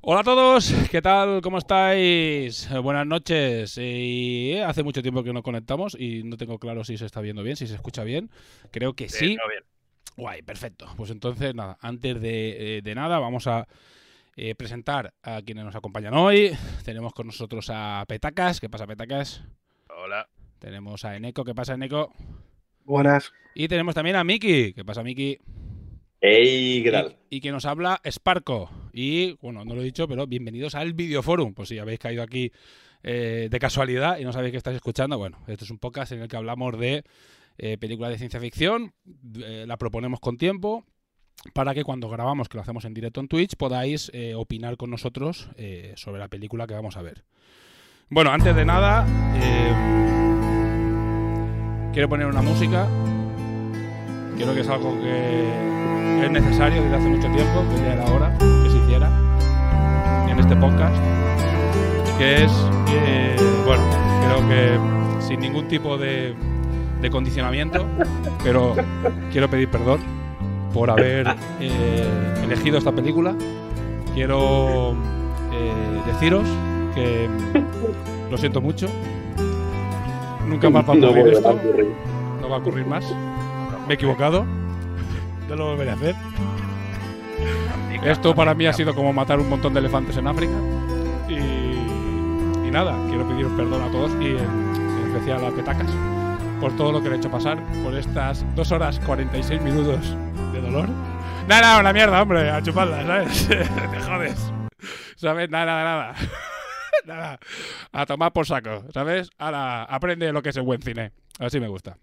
Hola a todos, ¿qué tal? ¿Cómo estáis? Eh, buenas noches. Y eh, hace mucho tiempo que no conectamos y no tengo claro si se está viendo bien, si se escucha bien. Creo que sí. bien. Guay, perfecto. Pues entonces, nada, antes de, eh, de nada, vamos a eh, presentar a quienes nos acompañan hoy. Tenemos con nosotros a Petacas. ¿Qué pasa, Petacas? Hola. Tenemos a Eneco. ¿Qué pasa, Eneco? Buenas. Y tenemos también a Miki. ¿Qué pasa, Miki? ¡Ey! Y, y que nos habla Sparco. Y, bueno, no lo he dicho, pero bienvenidos al Videoforum. Pues si habéis caído aquí eh, de casualidad y no sabéis que estáis escuchando, bueno, esto es un podcast en el que hablamos de eh, películas de ciencia ficción. Eh, la proponemos con tiempo para que cuando grabamos, que lo hacemos en directo en Twitch, podáis eh, opinar con nosotros sobre la película que vamos a ver. Bueno, antes de nada, quiero poner una música. Creo que es algo que es necesario desde hace mucho tiempo, que ya era hora que se hiciera en este podcast. Que es, eh, bueno, creo que sin ningún tipo de, de condicionamiento, pero quiero pedir perdón por haber eh, elegido esta película. Quiero eh, deciros que lo siento mucho. Nunca más va a ocurrir esto. No va a ocurrir más. Me he equivocado. No lo volveré a hacer. Esto para mí ha sido como matar un montón de elefantes en África. Y, nada, quiero pediros perdón a todos y en, en especial a Petacas por todo lo que le he hecho pasar, por estas 2 horas 46 minutos de dolor. Nada, nada, una mierda, hombre, a chuparla, ¿sabes? Te jodes. ¿Sabes? Nada, nada, nada. nada. A tomar por saco, ¿sabes? Ahora aprende lo que es el buen cine. Así me gusta.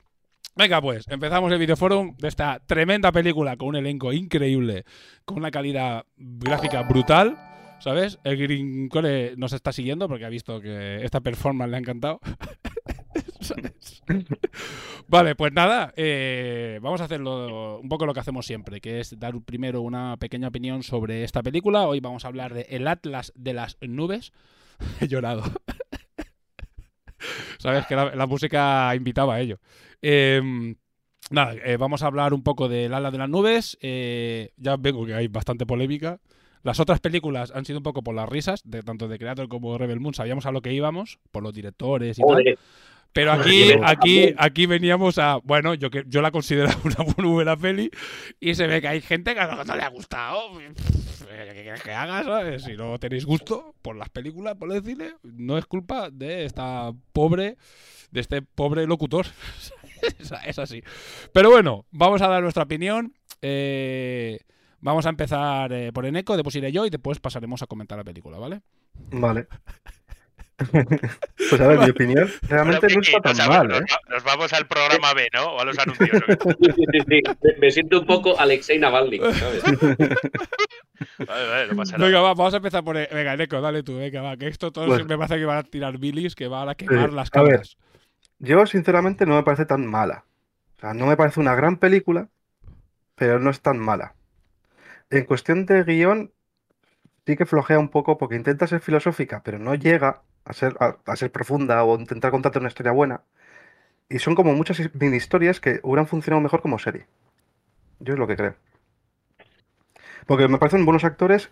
Venga, pues, empezamos el videoforum de esta tremenda película con un elenco increíble, con una calidad gráfica brutal, ¿sabes? El Grincole nos está siguiendo porque ha visto que esta performance le ha encantado. ¿Sabes? Vale, pues nada, eh, vamos a hacerlo un poco lo que hacemos siempre, que es dar primero una pequeña opinión sobre esta película. Hoy vamos a hablar de El Atlas de las Nubes. He llorado. Sabes que la, música invitaba a ello. Eh, nada, eh, vamos a hablar un poco del Atlas de las Nubes. Eh, ya vengo que hay bastante polémica. Las otras películas han sido un poco por las risas, de tanto de Creator como Rebel Moon. Sabíamos a lo que íbamos, por los directores y tal. Pero aquí, aquí, aquí veníamos a. Bueno, yo que yo la considero una buena peli. Y se ve que hay gente que a lo mejor no le ha gustado. ¿Qué quieres que haga? ¿sabes? Si no tenéis gusto por las películas, por el cine, no es culpa de esta pobre. De este pobre locutor. es, es así. Pero bueno, vamos a dar nuestra opinión. Eh, vamos a empezar eh, por Eneco, después iré yo y después pasaremos a comentar la película, ¿vale? Vale. pues a ver, mi opinión realmente no está tan nos, mal, nos ¿eh? nos vamos al programa B, ¿no? O a los anuncios. ¿o qué? Sí, sí, sí, sí. Me- siento un poco Alexei Navalny, ¿sabes? Vale, vale, no pasa nada. Venga, va, vamos a empezar por. Venga, Eneco, dale tú, venga, va. Que esto todos Bueno. me parece que van a tirar bilis, que van a quemar Sí, las a ver. cámaras. Yo, sinceramente, no me parece tan mala. O sea, no me parece una gran película, pero no es tan mala. En cuestión de guion, sí que flojea un poco porque intenta ser filosófica, pero no llega a ser, a, ser profunda o intentar contarte una historia buena. Y son como muchas mini historias que hubieran funcionado mejor como serie. Yo es lo que creo. Porque me parecen buenos actores,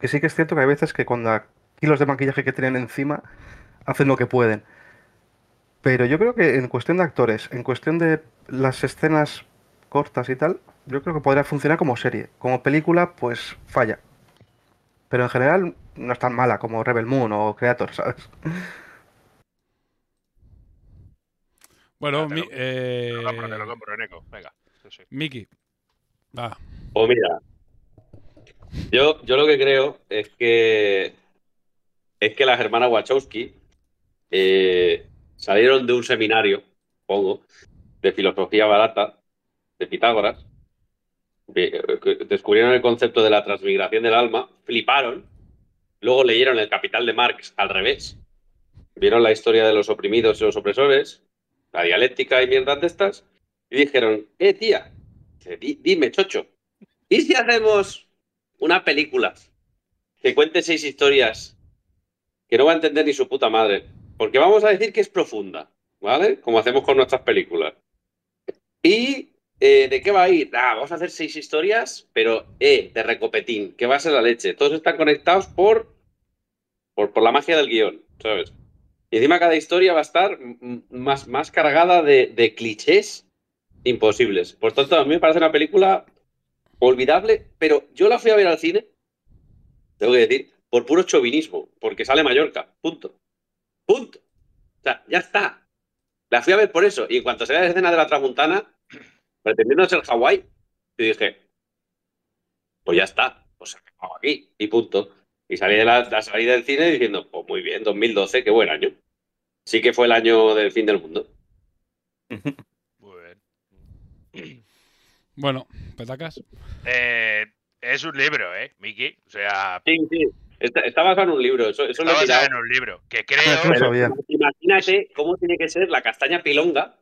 que sí que es cierto que hay veces que cuando kilos de maquillaje que tienen encima hacen lo que pueden. Pero yo creo que en cuestión de actores, en cuestión de las escenas cortas y tal, yo creo que podría funcionar como serie. Como película, pues falla. Pero en general no es tan mala como Rebel Moon o Creator, ¿sabes? Bueno, mi- lo- eh, Te lo compro, te lo compro. Venga. Sí. Miki. Va. Pues mira, yo, yo lo que creo es que es que las hermanas Wachowski eh, salieron de un seminario, pongo, de filosofía barata de Pitágoras, descubrieron el concepto de la transmigración del alma, fliparon, luego leyeron el Capital de Marx al revés, vieron la historia de los oprimidos y los opresores, la dialéctica y mierdas de estas, y dijeron, eh, tía, dice, "Di- dime, chocho, ¿y si hacemos una película que cuente seis historias que no va a entender ni su puta madre? Porque vamos a decir que es profunda, ¿vale? Como hacemos con nuestras películas. ¿Y eh, de qué va a ir? Ah, vamos a hacer seis historias, pero eh, de recopetín, que va a ser la leche. Todos están conectados por, por, la magia del guion, ¿sabes? Y encima cada historia va a estar más, más cargada de, de clichés imposibles. Por tanto, a mí me parece una película olvidable, pero yo la fui a ver al cine, tengo que decir, por puro chauvinismo, porque sale Mallorca, punto. Punto. O sea, ya está. La fui a ver por eso. Y en cuanto se ve la escena de la tramuntana, pretendiendo ser Hawái, yo dije, pues ya está, pues aquí, y punto. Y salí de la, la salida del cine diciendo, pues muy bien, 2012, qué buen año. Sí que fue el año del fin del mundo. Muy bien. Bueno, petacas. Eh, es un libro, ¿eh, Miki? O sea, Sí, sí. Está, está basado en un libro, eso, está basado en un libro. Que creo. lo sabía. Imagínate cómo tiene que ser la castaña pilonga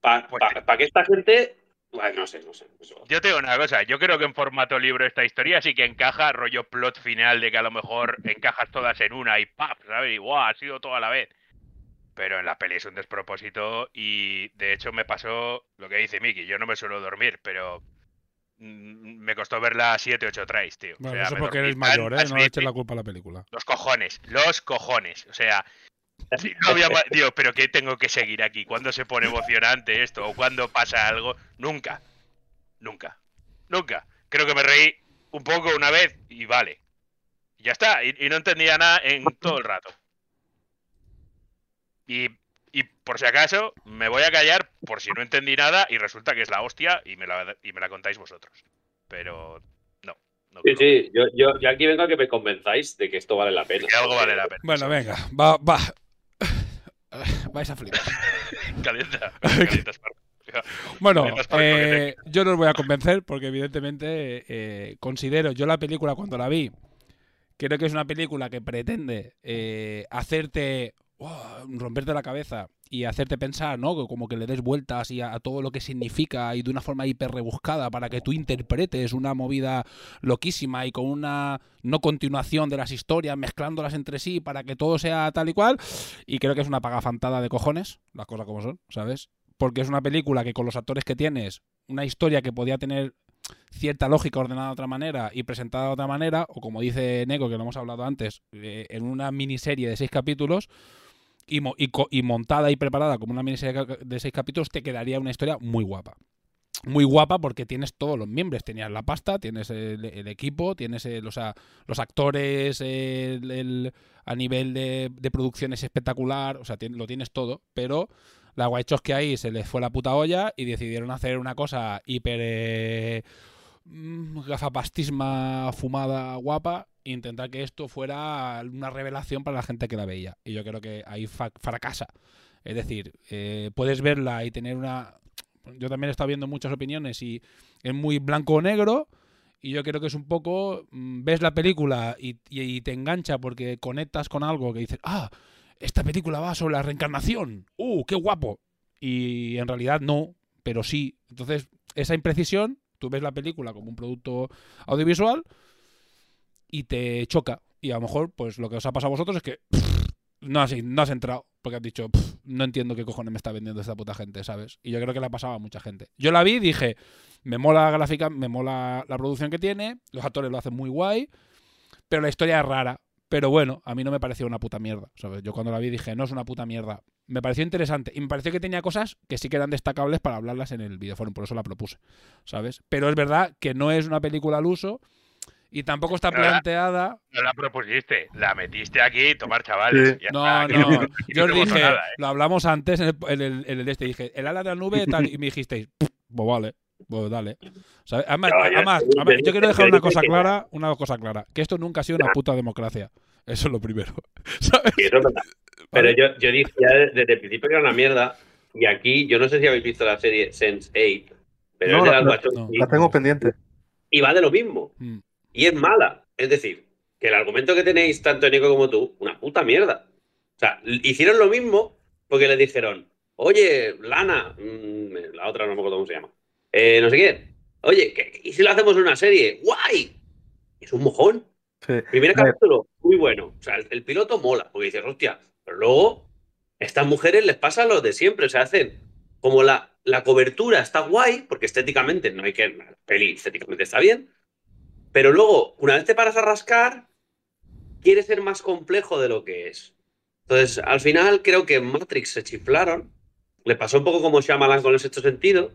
para Pues que esta gente. Bueno, no sé, no sé. eso- Yo te digo una cosa, yo creo que en formato libro esta historia sí que encaja, rollo plot final de que a lo mejor encajas todas en una y ¡pap! ¿sabes? Y ¡guau! Ha sido todo a la vez. Pero en la peli es un despropósito y de hecho me pasó lo que dice Miki, yo no me suelo dormir, pero mm, me costó verla 7, 8 tries, tío. O Bueno, sea, eso porque eres mayor, ¿eh? No le eches veces. la culpa a la película. Los cojones, los cojones. O sea, no había Digo, pero ¿qué tengo que seguir aquí? ¿Cuándo se pone emocionante esto? ¿O cuándo pasa algo? Nunca. Nunca. Nunca. Creo que me reí un poco una vez y vale. Y ya está. Y, y no entendía nada en todo el rato. Y, y por si acaso, me voy a callar por si no entendí nada y resulta que es la hostia y me la, y me la contáis vosotros. Pero no. no Sí, sí, yo, yo, yo aquí vengo a que me convenzáis de que esto vale la pena. que algo vale la pena. Bueno, venga, va, va. Vais a flipar. Calienta. Calienta. Bueno, eh, yo no os voy a convencer porque evidentemente eh, considero, yo la película cuando la vi, creo que es una película que pretende eh, hacerte oh, romperte la cabeza y hacerte pensar, ¿no? Como que le des vueltas y a, a todo lo que significa y de una forma hiper rebuscada para que tú interpretes una movida loquísima y con una no continuación de las historias, mezclándolas entre sí para que todo sea tal y cual. Y creo que es una pagafantada de cojones, las cosas como son, ¿sabes? Porque es una película que con los actores que tienes, una historia que podía tener cierta lógica ordenada de otra manera y presentada de otra manera, o como dice Neko, que lo hemos hablado antes, eh, en una miniserie de seis capítulos, y, montada y preparada como una miniserie de seis capítulos, te quedaría una historia muy guapa. Muy guapa porque tienes todos los miembros. Tenías la pasta, tienes el, equipo, tienes los actores, a nivel de, de producción es espectacular, o sea, lo tienes todo, pero la guaychos que ahí se les fue la puta olla y decidieron hacer una cosa hiper eh, mm, gafapastisma fumada guapa intentar que esto fuera una revelación para la gente que la veía. Y yo creo que ahí fracasa. Es decir, eh, puedes verla y tener una... Yo también he estado viendo muchas opiniones y es muy blanco o negro. Y yo creo que es un poco... mm, Ves la película y, y- y te engancha porque conectas con algo que dices, ah, esta película va sobre la reencarnación. ¡Uh, qué guapo! Y en realidad no, pero sí. Entonces, esa imprecisión, tú ves la película como un producto audiovisual y te choca. Y a lo mejor, pues lo que os ha pasado a vosotros es que no, has, no has entrado, porque has dicho, "Pff, no entiendo qué cojones me está vendiendo esta puta gente, ¿sabes? Y yo creo que le ha pasado a mucha gente. Yo la vi y dije, me mola la gráfica, me mola la producción que tiene, los actores lo hacen muy guay, pero la historia es rara. Pero bueno, a mí no me pareció una puta mierda, ¿sabes? Yo cuando la vi dije, no es una puta mierda. me pareció interesante. Y me pareció que tenía cosas que sí que eran destacables para hablarlas en el videoforum, por eso la propuse, ¿sabes? Pero es verdad que no es una película al uso y tampoco está No la- planteada. No la propusiste, la metiste aquí, tomar chavales. ya No, está, no. aquí Yo os no dije, nada, ¿eh? lo hablamos antes en el, en el, en el de este. Dije, el ala de la nube, tal. Y me dijisteis, pues vale, pues dale. Además, No, yo- además, yo- además, yo quiero dejar una cosa clara, una cosa clara, que esto nunca ha sido una puta democracia. Eso es lo primero. ¿Sabes? Sí, eso es verdad. Pero yo, yo dije ya desde el principio que era una mierda. Y aquí, yo no sé si habéis visto la serie Sense8, pero No, es de la- las la- La tengo pendiente. y va de lo mismo. Mm. Y es mala. Es decir, que el argumento que tenéis tanto Nico como tú, una puta mierda. O sea, hicieron lo mismo porque le dijeron, oye, Lana, mm, la otra no me acuerdo cómo se llama, eh, no sé qué, oye, ¿qué- ¿y si lo hacemos en una serie? ¡Guay! Es un mojón. Sí. Primer capítulo, muy bueno. O sea, el, el piloto mola, porque dices, hostia, pero luego, estas mujeres les pasa lo de siempre, o sea, hacen como la, la cobertura está guay, porque estéticamente no hay que. La peli estéticamente está bien, pero luego, una vez te paras a rascar, quiere ser más complejo de lo que es. Entonces, al final, creo que en Matrix se chiflaron, le pasó un poco como Shyamalan con el sexto sentido,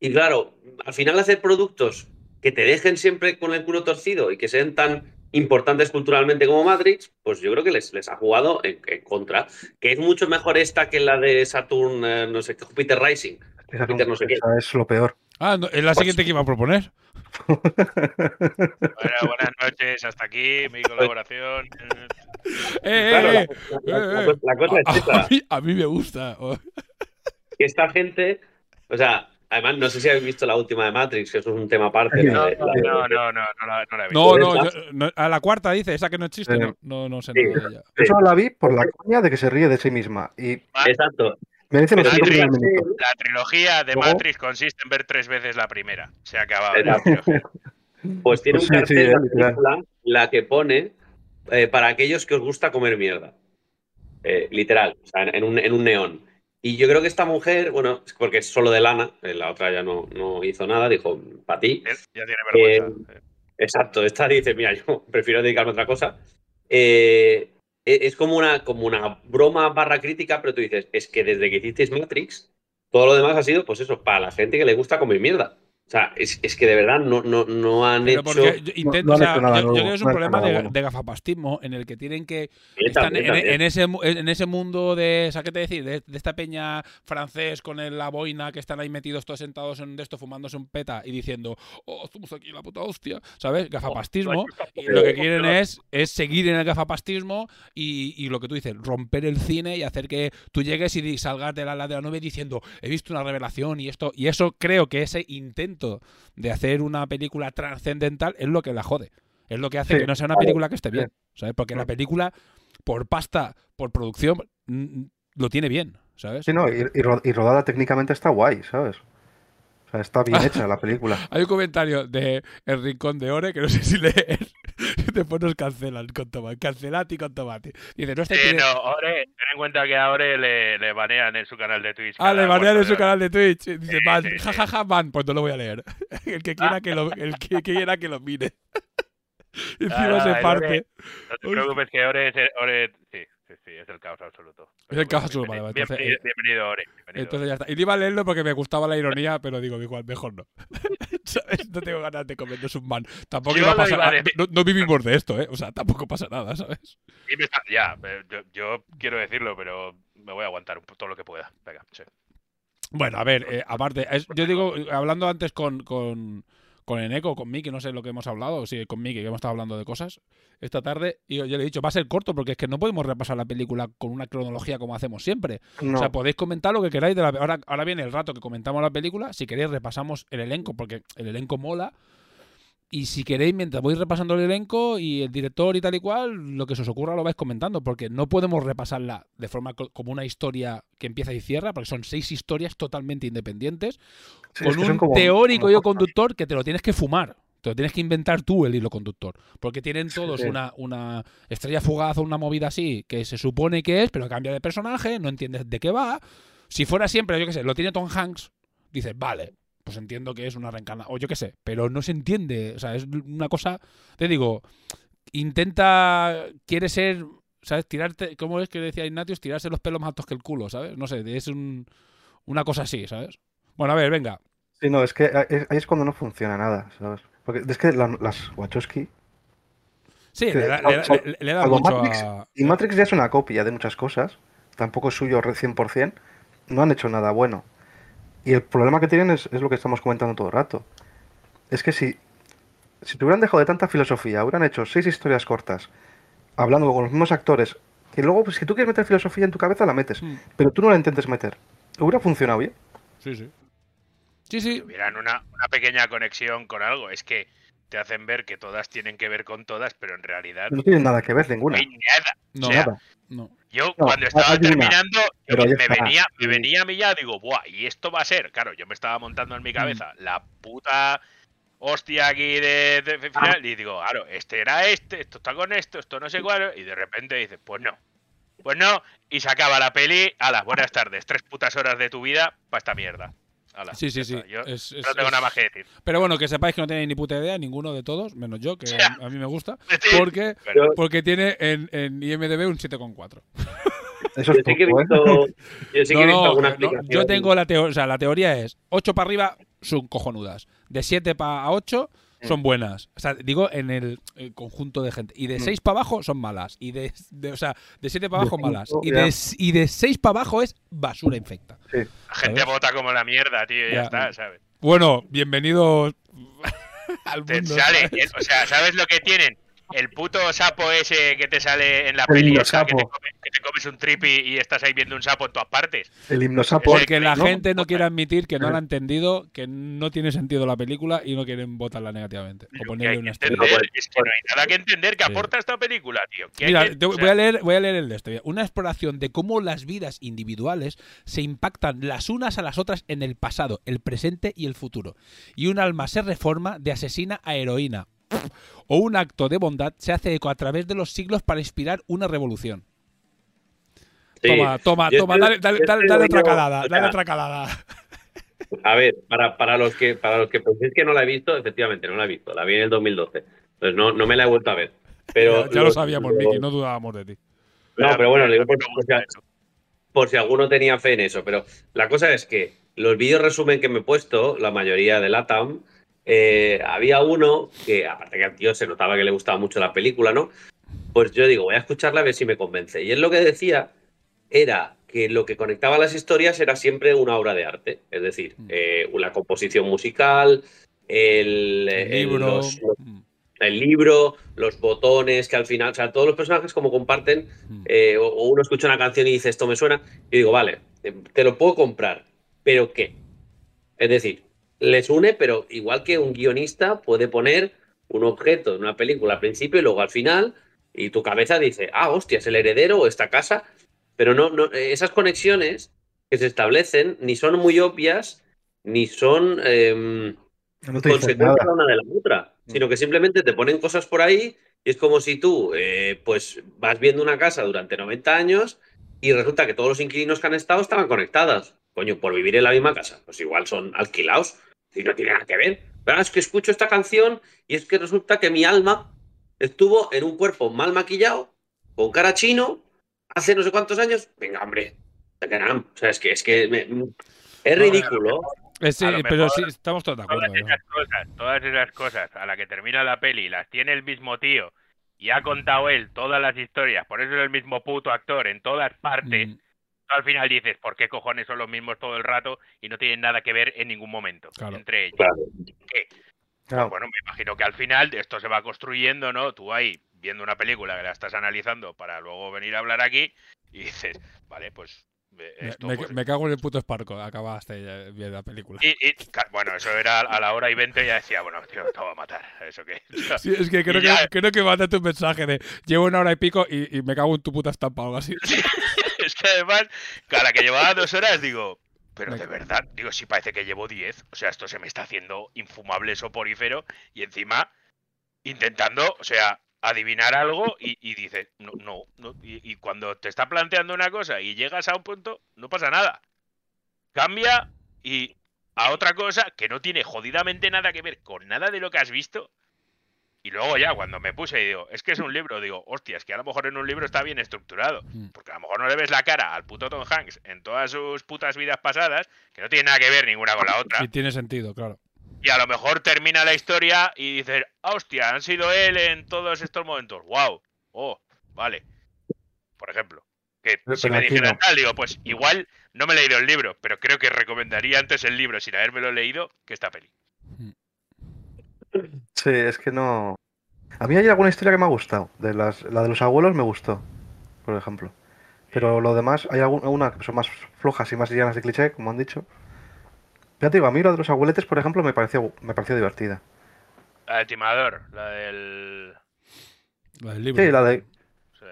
y claro, al final hacer productos que te dejen siempre con el culo torcido y que sean tan importantes culturalmente como Matrix, pues yo creo que les, les ha jugado en, en contra. Que es mucho mejor esta que la de Saturn, eh, no sé, Jupiter Rising. Esa, Júpiter no sé qué. esa es lo peor. Ah, no, es la siguiente que iba a proponer. Bueno, buenas noches, hasta aquí, mi colaboración. Eh, Claro, eh, la- la- eh, la- la cosa es a, a mí, a mí me gusta. Que esta gente, o sea, además no sé si habéis visto la última de Matrix, que eso es un tema aparte. No, la de- la de- no, no, no, no la, no la he visto. No, no, yo- no, a la cuarta dice, esa que no existe, Sí. no, no, no sé Sí. nada de ella. Yo solo la vi por la coña de que se ríe de sí misma. Y Exacto. La trilogía de Matrix consiste en ver tres veces la primera. Se ha acabado. Exacto. la trilogía. Pues tiene Pues un sí, cartel sí, la película, la que pone eh, para aquellos que os gusta comer mierda. Eh, literal, o sea, en, un, en un neón. Y yo creo que esta mujer, bueno, es porque es solo de lana, eh, la otra ya no, no hizo nada, dijo, para ti. Ya tiene vergüenza. Exacto, esta dice, mira, yo prefiero dedicarme a otra cosa. Eh, es como una, como una broma barra crítica, pero tú dices, es que desde que hicisteis Matrix, todo lo demás ha sido, pues eso, para la gente que le gusta comer mierda. O sea, es, es que de verdad no, no, no han Pero hecho... yo intento, no han o sea, hecho nada yo, yo creo que es un no problema de, de gafapastismo en el que tienen que Sí, están también, en, también. en ese en ese mundo de, ¿sabes qué te decir? De, de esta peña francés con el- la boina que están ahí metidos todos sentados en de esto fumándose un peta y diciendo, "Oh, estamos aquí la puta hostia", ¿sabes? Gafapastismo y lo que quieren es, es seguir en el gafapastismo y, y lo que tú dices, romper el cine y hacer que tú llegues y salgas de la, la de la nube diciendo, he visto una revelación y esto, y eso creo que ese intento de hacer una película trascendental es lo que la jode. Es lo que hace Sí, que no sea una película que esté bien, ¿sabes? Porque la película, por pasta, por producción, lo tiene bien, ¿sabes? Sí, no, y, y ro- y rodada técnicamente está guay, ¿sabes? O sea, está bien hecha la película. Hay un comentario de El Rincón de Ore que no sé si leer. Después nos cancelan con tomate. Cancelati con tomate. Dice, no está Sí, no, Ore, ten en cuenta que a Ore le, le banean en su canal de Twitch. Ah, le banean en su canal de Twitch. Dice, Sí, man, sí, sí. jajaja, man. Pues no lo voy a leer. El que quiera que lo, el que quiera que lo mire. Encima Ah, se parte. Ore- No te preocupes que Ore Ore, sí, sí, sí, es el caos absoluto. Es el caos absoluto, vale, vale, entonces, Bienvenido, eh, bienvenido, bienvenido, Entonces ya está. Y no iba a leerlo porque me gustaba la ironía, pero digo, igual, mejor no. ¿Sabes? No tengo ganas de comernos un man. Tampoco iba a pasar iba a nada. decir. No, no vivimos de esto, ¿eh? O sea, tampoco pasa nada, ¿sabes? Ya, yo, yo quiero decirlo, pero me voy a aguantar todo lo que pueda. Venga, sí. Bueno, a ver, eh, aparte, es- yo digo, hablando antes con, con, con Eneco, con Miki, no sé lo que hemos hablado, o sí, con Miki, que hemos estado hablando de cosas esta tarde, y yo le he dicho, va a ser corto, porque es que no podemos repasar la película con una cronología como hacemos siempre. No. O sea, podéis comentar lo que queráis de la ahora, ahora viene el rato que comentamos la película, si queréis repasamos el elenco, porque el elenco mola. Y si queréis, mientras voy repasando el elenco y el director y tal y cual, lo que se os ocurra lo vais comentando, porque no podemos repasarla de forma co- como una historia que empieza y cierra, porque son seis historias totalmente independientes, Sí, con un como- teórico cosas. conductor que te lo tienes que fumar. Te lo tienes que inventar tú el hilo conductor. Porque tienen todos sí. una, una estrella fugaz o una movida así que se supone que es, pero cambia de personaje, no entiendes de qué va. Si fuera siempre, yo qué sé, lo tiene Tom Hanks, dices, vale, pues entiendo que es una reencarnación, o yo qué sé, pero no se entiende. O sea, es una cosa, te digo, intenta, quiere ser ¿sabes? Tirarte, ¿cómo es que decía Ignatius? Tirarse los pelos más altos que el culo, ¿sabes? No sé, es un, una cosa así, ¿sabes? Bueno, a ver, venga. Sí, no, es que ahí es cuando no funciona nada, ¿sabes? Porque es que la- las Wachowski. Sí, le da, le da- le- le da mucho Matrix, a... Y Matrix ya es una copia de muchas cosas. Tampoco es suyo re- 100%. No han hecho nada bueno. Y el problema que tienen es, es lo que estamos comentando todo el rato. Es que si, si te hubieran dejado de tanta filosofía, hubieran hecho seis historias cortas, hablando con los mismos actores, que luego, pues, si tú quieres meter filosofía en tu cabeza, la metes. Mm. Pero tú no la intentes meter. Hubiera funcionado bien. Sí, sí. Sí, sí. Tuvieran una, una pequeña conexión con algo. Es que te hacen ver que todas tienen que ver con todas, pero en realidad No tienen nada que ver no ninguna. hay nada. No, O sea, Nada. Yo No, cuando estaba una, terminando, me, venía, me venía a mí ya, digo, buah, y esto va a ser, claro, yo me estaba montando en mi cabeza la puta hostia aquí de, de- de final, y digo, claro, este era este, esto está con esto, esto no sé cuál, y de repente dices, pues no, pues no, y se acaba la peli, las buenas tardes, tres putas horas de tu vida para esta mierda. Ala, Sí, sí, sí. Yo Es- es- no tengo es- nada más que decir. Pero bueno, que sepáis que no tenéis ni puta idea, ninguno de todos, menos yo, que a mí me gusta, porque, porque tiene en, en IMDB un 7,4. Eso Yo sí que he poco, ¿eh? visto, yo sí que he visto alguna no, yo tengo la teoría, o sea, la teoría es 8 para arriba son cojonudas, de 7 para 8 Mm. Son buenas. O sea, digo en el, el conjunto de gente. Y de Mm. 6 para abajo son malas. Y de, de- o sea, de 7 para De abajo malas. cinco, Y de, y de 6 para abajo es basura infecta. Sí. La gente ¿sabes? vota como la mierda, tío, ya, Ya. está, ¿sabes? Bueno, bienvenidos al mundo. sale, ¿sabes? o sea, ¿sabes lo que tienen? El puto sapo ese que te sale en la El peli, himno esa, que, te sapo. come- que te comes un tripi y estás ahí viendo un sapo en todas partes. El himno sapo. Porque la ¿no? gente no quiere admitir que no la ha entendido, que no tiene sentido la película y no quieren votarla negativamente. O Lo ponerle una entender estrella. es que no hay nada que entender que Sí. aporta esta película, tío. Mira, que- o sea, voy, a leer, voy a leer el de esto. Una exploración de cómo las vidas individuales se impactan las unas a las otras en el pasado, el presente y el futuro. Y un alma se reforma de asesina a heroína. O un acto de bondad se hace eco a través de los siglos para inspirar una revolución. Sí. Toma, toma, Yo toma, estoy- dale, dale, dale, otra calada, o dale otra calada. A ver, para, para los que para los que penséis que no la he visto, efectivamente no la he visto. La vi en el 2012. Entonces no, no me la he vuelto a ver. Pero ya, ya lo sabíamos, Miki, no dudábamos de ti. No, pero bueno, le digo por, por si, por si alguno tenía fe en eso. Pero la cosa es que los vídeos resumen que me he puesto, la mayoría de LATAM, eh, había uno que, aparte que al tío se notaba que le gustaba mucho la película, ¿no? Pues yo digo, voy a escucharla a ver si me convence. Y él lo que decía era que lo que conectaba las historias era siempre una obra de arte. Es decir, Mm. eh, la composición musical, el, libro. los- los- mm, el libro, los botones, que al final, o sea, todos los personajes como comparten, mm. eh, o, o uno escucha una canción y dice esto me suena, y digo, vale, te lo puedo comprar, pero ¿qué? Es decir, les une, pero igual que un guionista puede poner un objeto en una película al principio y luego al final, y tu cabeza dice, ah, hostia, es el heredero o esta casa, pero no, no eh, esas conexiones que se establecen ni son muy obvias, ni son... em, No te dice consecuencia nada. una de la otra, sino que simplemente te ponen cosas por ahí y es como si tú eh, pues vas viendo una casa durante 90 años y resulta que todos los inquilinos que han estado estaban conectados. Coño, por vivir en la misma casa, pues igual son alquilados y no tiene nada que ver. Pero es que escucho esta canción y es que resulta que mi alma estuvo en un cuerpo mal maquillado, con cara chino, hace no sé cuántos años. Venga, hombre, o sea, es que es que me- es ridículo. Eh, sí, pero sí, estamos todos de todas acuerdo. ¿no? esas cosas, todas esas cosas a la que termina la peli las tiene el mismo tío y ha contado él todas las historias, por eso es el mismo puto actor en todas partes. Mm, Al final dices, ¿por qué cojones son los mismos todo el rato y no tienen nada que ver en ningún momento Claro. entre ellos? Claro. ¿Qué? Claro. Bueno, me imagino que al final esto se va construyendo, ¿no? Tú ahí viendo una película que la estás analizando para luego venir a hablar aquí y dices, vale, pues eh, Me, esto, me- pues, me cago en el puto Sparco, acabaste ya viendo la película. Y, y, bueno, eso era a la hora y 20 ya decía, bueno, tío, te va a matar. ¿Eso qué? Sí, es que creo, Y ya- que creo que mandaste un mensaje de llevo una hora y pico y, y me cago en tu puta estampa o algo así. es que además, a la que llevaba dos horas, digo, pero de verdad, digo, sí parece que llevo 10. O sea, esto se me está haciendo infumable soporífero y encima intentando, o sea, adivinar algo y, y dices, no, no, no. Y, y cuando te está planteando una cosa y llegas a un punto, no pasa nada. Cambia y a otra cosa que no tiene jodidamente nada que ver con nada de lo que has visto. Y luego ya, cuando me puse y digo, es que es un libro, digo, hostia, es que a lo mejor en un libro está bien estructurado. Mm. Porque a lo mejor no le ves la cara al puto Tom Hanks en todas sus putas vidas pasadas, que no tiene nada que ver ninguna con la otra. Y tiene sentido, claro. Y a lo mejor termina la historia y dices, "Ah, hostia, han sido él en todos estos momentos. ¡Wow! Oh, vale. Por ejemplo. Que Pero- si me dijeran no. tal, digo, pues igual no me he leído el libro, pero creo que recomendaría antes el libro sin habérmelo leído que esta peli. Sí, es que no. A mí hay alguna historia que me ha gustado. De las, la de los abuelos me gustó, por ejemplo. Pero lo demás, hay algún- alguna que son más flojas y más llenas de cliché, como han dicho. Ya te digo, a mí lo de los abueletes, por ejemplo, me pareció, me pareció divertida. La del timador, la del. La del libro. Sí, la de. Sí.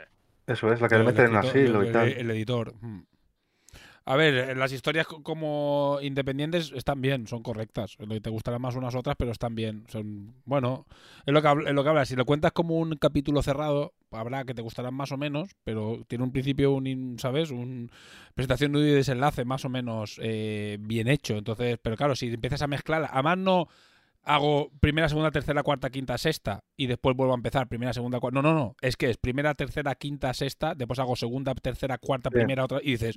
Eso es, la que El le meten en escritor- asilo y el- tal. El editor. mm. A ver, las historias co- como independientes están bien, son correctas. Lo que Te gustarán más unas otras, pero están bien. Son, bueno, es lo que, es lo que hablas. Si lo cuentas como un capítulo cerrado, habrá que te gustarán más o menos, pero tiene un principio, un, ¿sabes? Un presentación y desenlace más o menos eh, bien hecho. Entonces, pero claro, si empiezas a mezclar, además no hago primera, segunda, tercera, cuarta, quinta, sexta y después vuelvo a empezar primera, segunda, cuarta. No, no, no. Es que es primera, tercera, quinta, sexta, después hago segunda, tercera, cuarta, primera, otra. Y dices,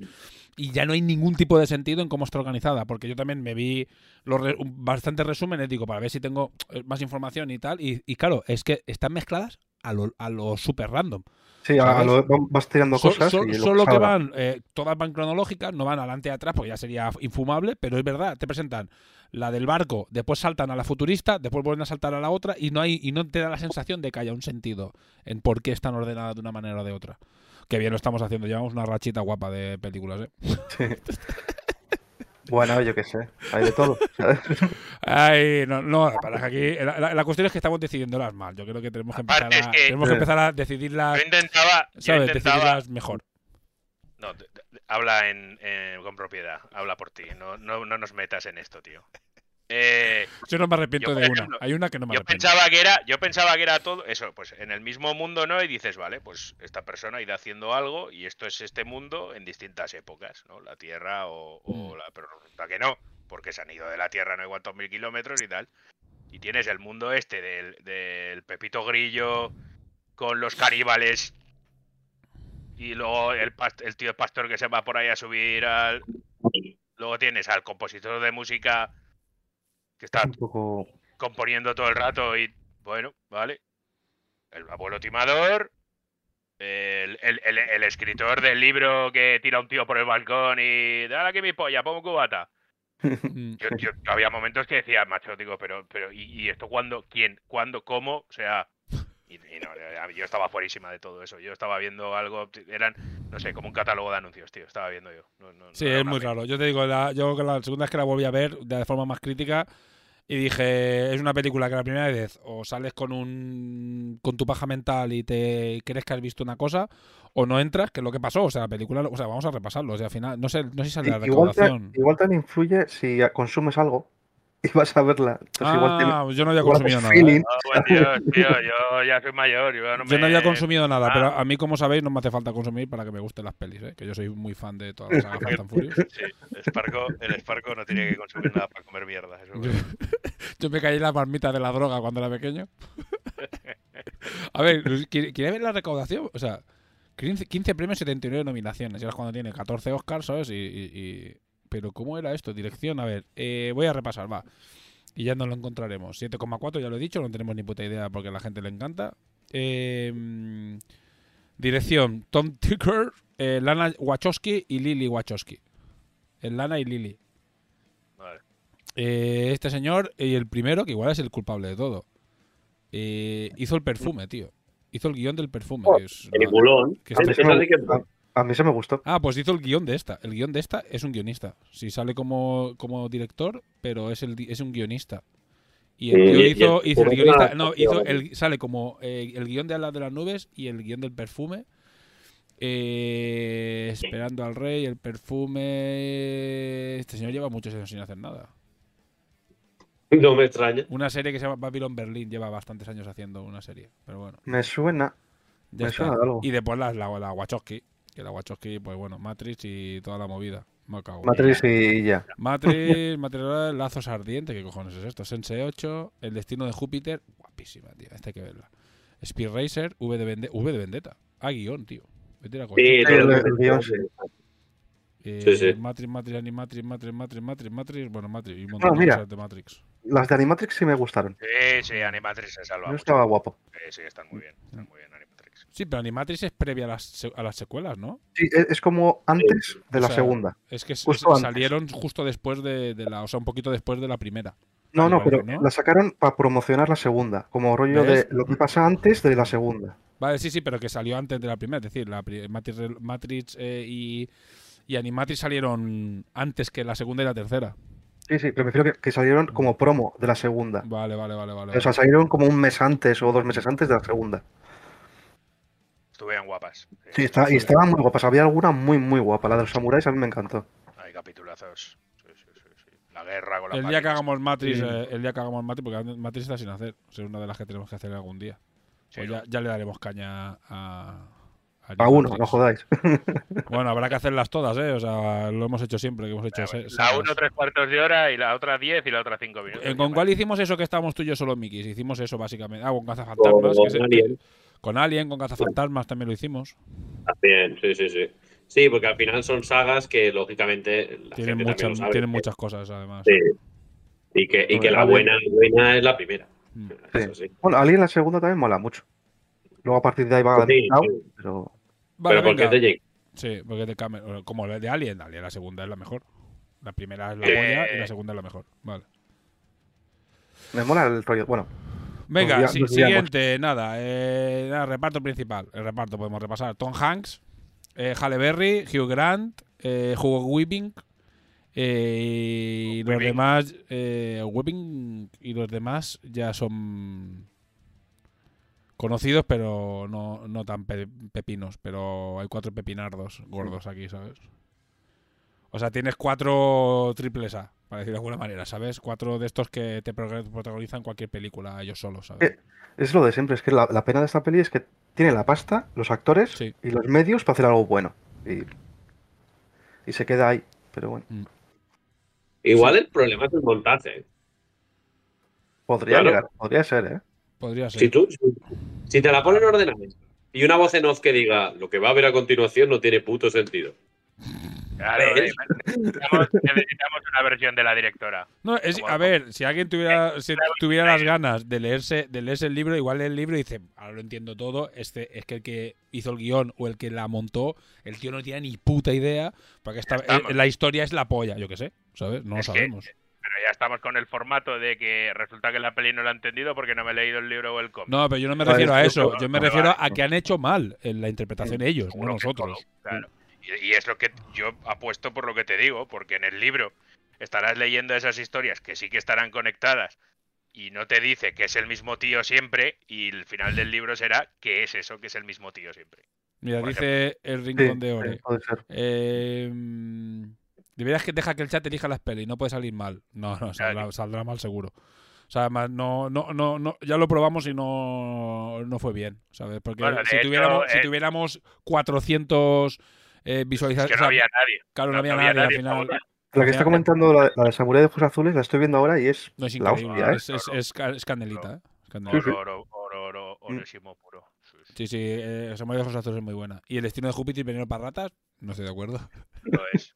y ya no hay ningún tipo de sentido en cómo está organizada, porque yo también me vi los re- bastantes resúmenes, digo, para ver si tengo eh, más información y tal. Y, y claro, es que están mezcladas a lo, a lo super random. Sí, a, lo- vas tirando So- cosas. so- y lo solo que van, eh, todas van cronológicas, no van adelante y atrás, porque ya sería infumable, pero es verdad, te presentan la del barco, después saltan a la futurista, después vuelven a saltar a la otra y no hay y no te da la sensación de que haya un sentido en por qué están ordenadas de una manera o de otra. Que bien lo estamos haciendo, llevamos una rachita guapa de películas, ¿eh? Bueno, yo qué sé, hay de todo. ¿sabes? Ay, no, no, para que aquí la, la- la cuestión es que estamos decidiéndolas mal. Yo creo que tenemos que empezar, es a, que- tenemos que empezar a decidirlas, Yo intentaba. Yo ¿sabes? intentaba. Decidirlas mejor. No, habla en, en- con propiedad, habla por ti. No, no, no nos metas en esto, tío. Eh, Yo no me arrepiento yo, de una. Hay una que no me yo arrepiento. pensaba que era, yo pensaba que era todo eso, pues en el mismo mundo, ¿no? Y dices, vale, pues esta persona irá haciendo algo y esto es este mundo en distintas épocas, ¿no? La Tierra o, o Mm. la, pero resulta que no, porque se han ido de la Tierra no hay cuántos mil kilómetros y tal. Y tienes el mundo este del, del Pepito Grillo con los caníbales y luego el, el tío pastor que se va por ahí a subir al... Luego tienes al compositor de música que está un poco. componiendo todo el rato y bueno, vale. El abuelo timador, el, el- el- el escritor del libro que tira a un tío por el balcón y dale aquí mi polla, pongo cubata. Mm. Yo, yo- había momentos que decía, macho, digo, pero, pero ¿y, y esto cuándo? ¿Quién? ¿Cuándo? ¿Cómo? O sea, y, y no, yo- yo estaba fuerísima de todo eso. Yo estaba viendo algo, eran, no sé, como un catálogo de anuncios, tío, estaba viendo yo. No- no- Sí, es muy raro. Yo te digo, la, yo la segunda vez que la volví a ver de forma más crítica y dije, es una película que la primera vez o sales con un con tu paja mental y te crees que has visto una cosa o no entras, que es lo que pasó. O sea, la película, o sea, vamos a repasarlo. O sea, al final, no sé, no sé si sale la Igual, te, recaudación. igual también influye si consumes algo y vas a verla. Entonces igual tiene- Ah, yo no había consumido nada. ¿eh? Oh, Dios, tío, yo ya soy mayor, yo no me... Yo no había consumido nada, Ah. pero a mí, como sabéis, no me hace falta consumir para que me gusten las pelis, ¿eh? que yo soy muy fan de todas las sagas Fast and Furious. Sí, el Sparco, el Sparco no tenía que consumir nada para comer mierda. eso es Yo, me caí en la marmita de la droga cuando era pequeño. A ver, ¿quiere ver la recaudación? O sea, 15, 15 premios, 79 nominaciones. Y ahora es cuando tiene 14 Oscars, ¿sabes? Y, y- y- Pero ¿cómo era esto? Dirección, a ver, eh, voy a repasar, va. Y ya no lo encontraremos. 7,4, ya lo he dicho, no tenemos ni puta idea porque a la gente le encanta. Eh, mm, dirección, Tom Ticker, eh, Lana Wachowski y Lily Wachowski. El Lana y Lily. Vale. Eh, este señor, y el primero, que igual es el culpable de todo, eh, hizo el perfume, tío. Hizo el guion del perfume. que es Peliculón. que A mí, es- a- mí se me gustó. Ah, pues hizo el guion de esta. El guion de esta es un guionista. Sí, sale como, como director, pero es, el, es un guionista. Y el Sí, tío y- y hizo, el hizo el perfume guionista. era- No, hizo el, sale como eh, el guion de Alas de las Nubes y el guion del perfume. Eh, esperando al rey, el perfume. Este señor lleva muchos años sin hacer nada. No me extraña. Una serie que se llama Babylon Berlin lleva bastantes años haciendo una serie. Pero bueno. Me suena. Ya Me está. suena de algo. Y después la, la, la Wachowski, Que la Wachowski, pues bueno, Matrix y toda la movida. Me cago. en Matrix y ya. Matrix, Matrix, Lazos Ardientes, ¿qué cojones es esto? Sense 8, El Destino de Júpiter, guapísima, tío, esta hay que verla. Speed Racer, V de, Vende- v de Vendetta. Ah, guion, tío. Vete a Sí, todo. Eh, Sí, sí. Matrix, Matrix, Animatrix, Matrix, Matrix, Matrix, Matrix, bueno, Matrix y un Ah, montón de mira. cosas de Matrix. Las de Animatrix sí me gustaron. Sí, sí, Animatrix se salva No mucho. estaba guapo. Sí, sí, están muy bien. Están muy bien Animatrix. Sí, pero Animatrix es previa a las, se- a las secuelas, ¿no? Sí, es, es como antes de O la sea, segunda. Es que Justo salieron justo después de, de la, o sea, un poquito después de la primera. No, no, pero la sacaron para promocionar la segunda. Como rollo ¿Ves? de lo que pasa antes de la segunda. Vale, sí, sí, pero que salió antes de la primera. Es decir, la Matrix, Matrix, eh, y, y Animatrix salieron antes que la segunda y la tercera. Sí, sí, pero me refiero que, que salieron como promo de la segunda. Vale, vale, vale, vale. O sea, salieron como un mes antes o dos meses antes de la segunda. Estuvieron guapas. Sí, está, y estaban muy guapas. Había alguna muy, muy guapa. La de los samuráis a mí me encantó. Hay capitulazos. Sí, sí, sí, sí. La guerra con la El día que hagamos Matrix, Sí. eh, el día que hagamos Matrix, porque Matrix está sin hacer. Es una de las que tenemos que hacer algún día. Sí, Pues ¿no? ya, ya le daremos caña a. A uno, no jodáis. Bueno, habrá que hacerlas todas, ¿eh? O sea, lo hemos hecho siempre, que hemos hecho. se- La sagas. uno tres cuartos de hora y la otra diez y la otra cinco minutos. Eh, ¿Con cuál hicimos eso que estábamos tú y yo solo, Mikis? Hicimos eso básicamente. Ah, con cazafantasmas. Que Alien. Con Alien, con cazafantasmas también lo hicimos. También, sí, sí, sí. Sí, porque al final son sagas que lógicamente la Tienen, gente muchas, lo sabe. tienen muchas cosas, además. Sí. Y que, y que la buena, buena es la primera. Mm. Eso sí. Bueno, Alien la segunda también mola mucho. Luego a partir de ahí va Sí, sí. pero Vale, Pero porque venga. es de Jake. Sí, porque es de Cameron. Como la de Alien, Alien, la segunda es la mejor. La primera es la Eh. polla y la segunda es la mejor. Vale. me mola el rollo. Bueno, Venga, Nos nos siguiente, nada, eh, nada, reparto principal. El reparto podemos repasar. Tom Hanks, eh, Halle Berry, Hugh Grant, eh, Hugo Weaving eh, y los demás, eh, Weaving y los demás ya son conocidos, pero no, no tan pe- pepinos. Pero hay cuatro pepinardos gordos aquí, ¿sabes? O sea, tienes cuatro triples A, para decir de alguna manera, ¿sabes? Cuatro de estos que te pro- protagonizan cualquier película ellos solos, ¿sabes? Eh, es lo de siempre. Es que la, la pena de esta peli es que tiene la pasta, los actores Sí. y los medios para hacer algo bueno. Y, y se queda ahí. Pero bueno, Igual el problema es el montaje. podría Claro. llegar, podría ser, ¿eh? Podría ser. Si tú, si, si te la ponen ordenada y una voz en off que diga lo que va a haber a continuación no tiene puto sentido. Eh, necesitamos, necesitamos una versión de la directora. No, es, a ver, si alguien tuviera, si tuviera las ganas de leerse, de leerse el libro, igual lee el libro y dice, ahora lo entiendo todo, este es que el que hizo el guion o el que la montó, el tío no tiene ni puta idea, porque esta, eh, la historia es la polla, yo qué sé, ¿sabes? No lo Es que- sabemos. Pero ya estamos con el formato de que resulta que la peli no la he entendido porque no me he leído el libro o el cómic. No, pero yo no me refiero a eso, yo me refiero a que han hecho mal en la interpretación ellos, no nosotros. todo, claro. Y, y es lo que yo apuesto por lo que te digo, porque en el libro estarás leyendo esas historias que sí que estarán conectadas y no te dice que es el mismo tío siempre y el final del libro será que es eso, que es el mismo tío siempre. Mira, Por dice el Sí, rincón de sí, Ore. puede ser. Eh, deberías que deja que el chat elija las pelis, no puede salir mal. No, no, saldrá, mal seguro. O sea, además, no, no, no, no, ya lo probamos y no, no fue bien, ¿sabes? Porque Bueno, si, hecho, tuviéramos, si eh, tuviéramos 400 eh, Es visualizaciones, que o no sea, había nadie. claro, no, no había había nadie, nadie, al final. La que está comentando, la, la de Samurai de Ojos Azules, la estoy viendo ahora y es, No es la hostia, ¿eh? es, es, es, ca- es candelita, ¿eh? Oro, oro, oro, oro, orísimo puro. Sí, sí, Sí, sí, eh, Samurai de Ojos Azules es muy buena. Y el destino de Júpiter y Veneno para ratas, no estoy de acuerdo. Lo es.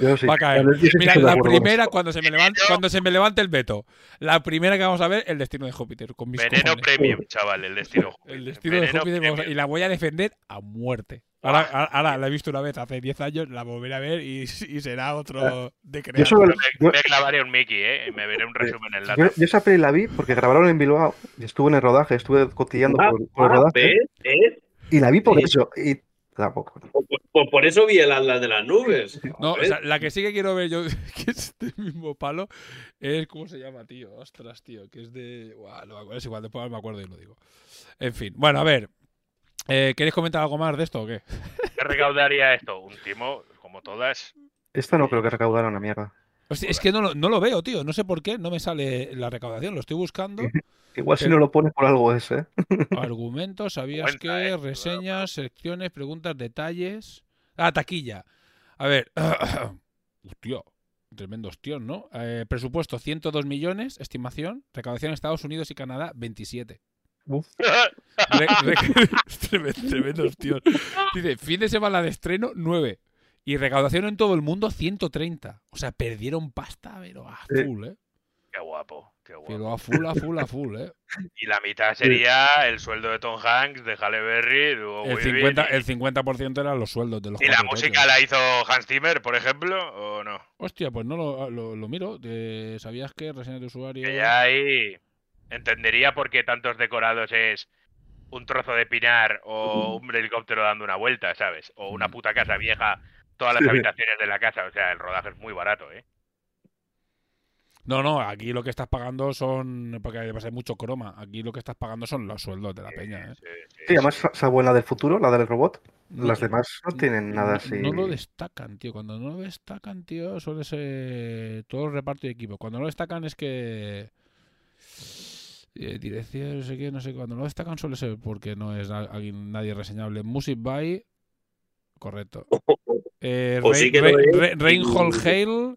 Yo sí. Va a caer. Mira, la primera, cuando se, me levante, cuando se me levante el veto, la primera que vamos a ver, el destino de Júpiter. Con mis Veneno cojones. Premium, chaval, el destino. El destino de Júpiter vamos a- Premium. y la voy a defender a muerte. Ahora, ahora- ahora la he visto una vez hace 10 años, la volveré a ver y, y será otro de crear. Yo solo- yo- me clavaré un Mickey, ¿eh? Y me veré un resumen en la Yo, yo esa peli la vi porque grabaron en Bilbao y estuve en el rodaje, estuve cotillando Ah, por, por el ah, rodaje ¿ves? ¿ves? y la vi por Sí. eso. Y tampoco. Por, por- por eso vi el Atlas de las nubes. No, o sea, la que sí que quiero ver yo, que es del mismo palo, es. ¿Cómo se llama, tío? Ostras, tío, que es de. Buah, no me acuerdo, es igual, después me acuerdo y lo digo. En fin, bueno, a ver. Eh, ¿Queréis comentar algo más de esto o qué? ¿Qué recaudaría esto? Un timo, como todas. Esta no creo que recaudaran una mierda. Hostia, es que no, lo- no lo veo, tío. No sé por qué, no me sale la recaudación. Lo estoy buscando. Igual si Pero- no lo pones por algo ese. ¿eh? Argumentos, ¿sabías Cuenta, qué? eh. Reseñas, secciones, preguntas, detalles. Ah, taquilla. A ver. Hostia. Tremendo hostión, ¿no? Eh, presupuesto 102 millones, estimación. Recaudación en Estados Unidos y Canadá 27. Uf. Re- re- tremendo, tremendo hostión. Dice, fin de semana de estreno 9. Y recaudación en todo el mundo 130. O sea, perdieron pasta, pero a Sí. full, ¿eh? Qué guapo, qué guapo. Pero a full, a full, a full, ¿eh? Y la mitad sería el sueldo de Tom Hanks, de Halle Berry, de Hugo El Weaving 50%, y- el 50 eran los sueldos de los ¿Y la música la hizo Hans Zimmer, por ejemplo, o no? Hostia, pues no lo, lo, lo miro. Eh, ¿Sabías que reseñas de usuario? Que ya ahí entendería por qué tantos decorados es un trozo de pinar o un helicóptero dando una vuelta, ¿sabes? O una puta casa vieja, todas las habitaciones de la casa. O sea, el rodaje es muy barato, ¿eh? No, no, aquí lo que estás pagando son. Porque además hay mucho croma. Aquí lo que estás pagando son los sueldos de la peña, ¿eh? Sí, además, sa- salvo en la del futuro, la del robot, No, las demás no tienen nada no- así. No lo destacan, tío. Cuando no lo destacan, tío, suele ser todo el reparto de equipo. Cuando no lo destacan es que. eh, dirección, no sé qué, no sé. Cuando no lo destacan suele ser porque no es alguien, nadie reseñable. Music by. Correcto. Eh, O sí Rein- que lo Rein- es, Rein- Reinhold Hale,